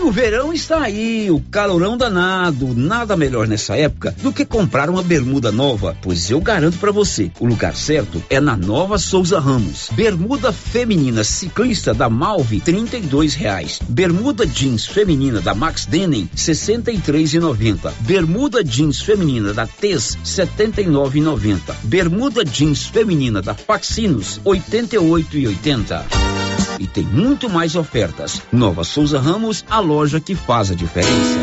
O verão está aí, o calorão danado. Nada melhor nessa época do que comprar uma bermuda nova, pois eu garanto para você, o lugar certo é na Nova Souza Ramos. Bermuda feminina ciclista da Malve, e dois reais. Bermuda jeans feminina da Max Denim, e noventa. Bermuda jeans feminina da Tez, e noventa. Bermuda jeans feminina da oito e oitenta. E tem muito mais ofertas. Nova Souza Ramos, a loja que faz a diferença.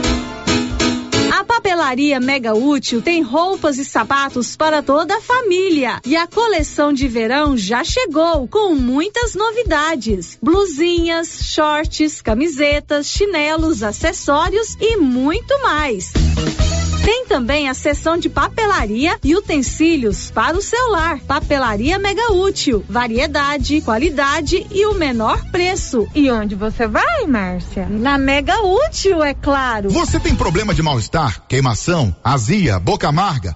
A papelaria Mega Útil tem roupas e sapatos para toda a família. E a coleção de verão já chegou com muitas novidades: blusinhas, shorts, camisetas, chinelos, acessórios e muito mais. Tem também a seção de papelaria e utensílios para o celular. Papelaria Mega Útil. Variedade, qualidade e o menor preço. E onde você vai, Márcia? Na Mega Útil, é claro. Você tem problema de mal-estar, queimação, azia, boca amarga?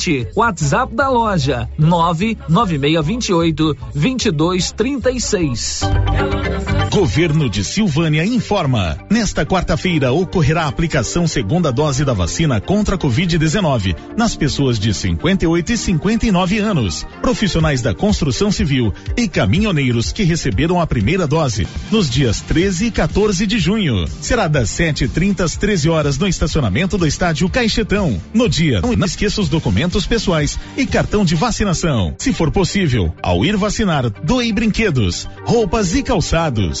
WhatsApp da loja 99628 2236. Governo de Silvânia informa. Nesta quarta-feira ocorrerá a aplicação segunda dose da vacina contra a Covid-19 nas pessoas de 58 e 59 anos, profissionais da construção civil e caminhoneiros que receberam a primeira dose nos dias 13 e 14 de junho. Será das 7h30 às 13 horas no estacionamento do estádio Caixetão. No dia, não esqueça os documentos pessoais e cartão de vacinação. Se for possível, ao ir vacinar, doe brinquedos, roupas e calçados.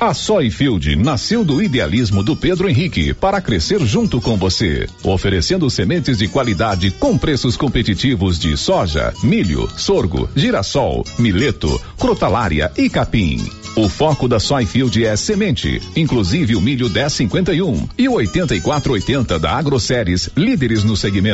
A Soyfield nasceu do idealismo do Pedro Henrique para crescer junto com você, oferecendo sementes de qualidade com preços competitivos de soja, milho, sorgo, girassol, mileto, crotalária e capim. O foco da Soyfield é semente, inclusive o milho 1051 e o 8480 da AgroSéries, líderes no segmento.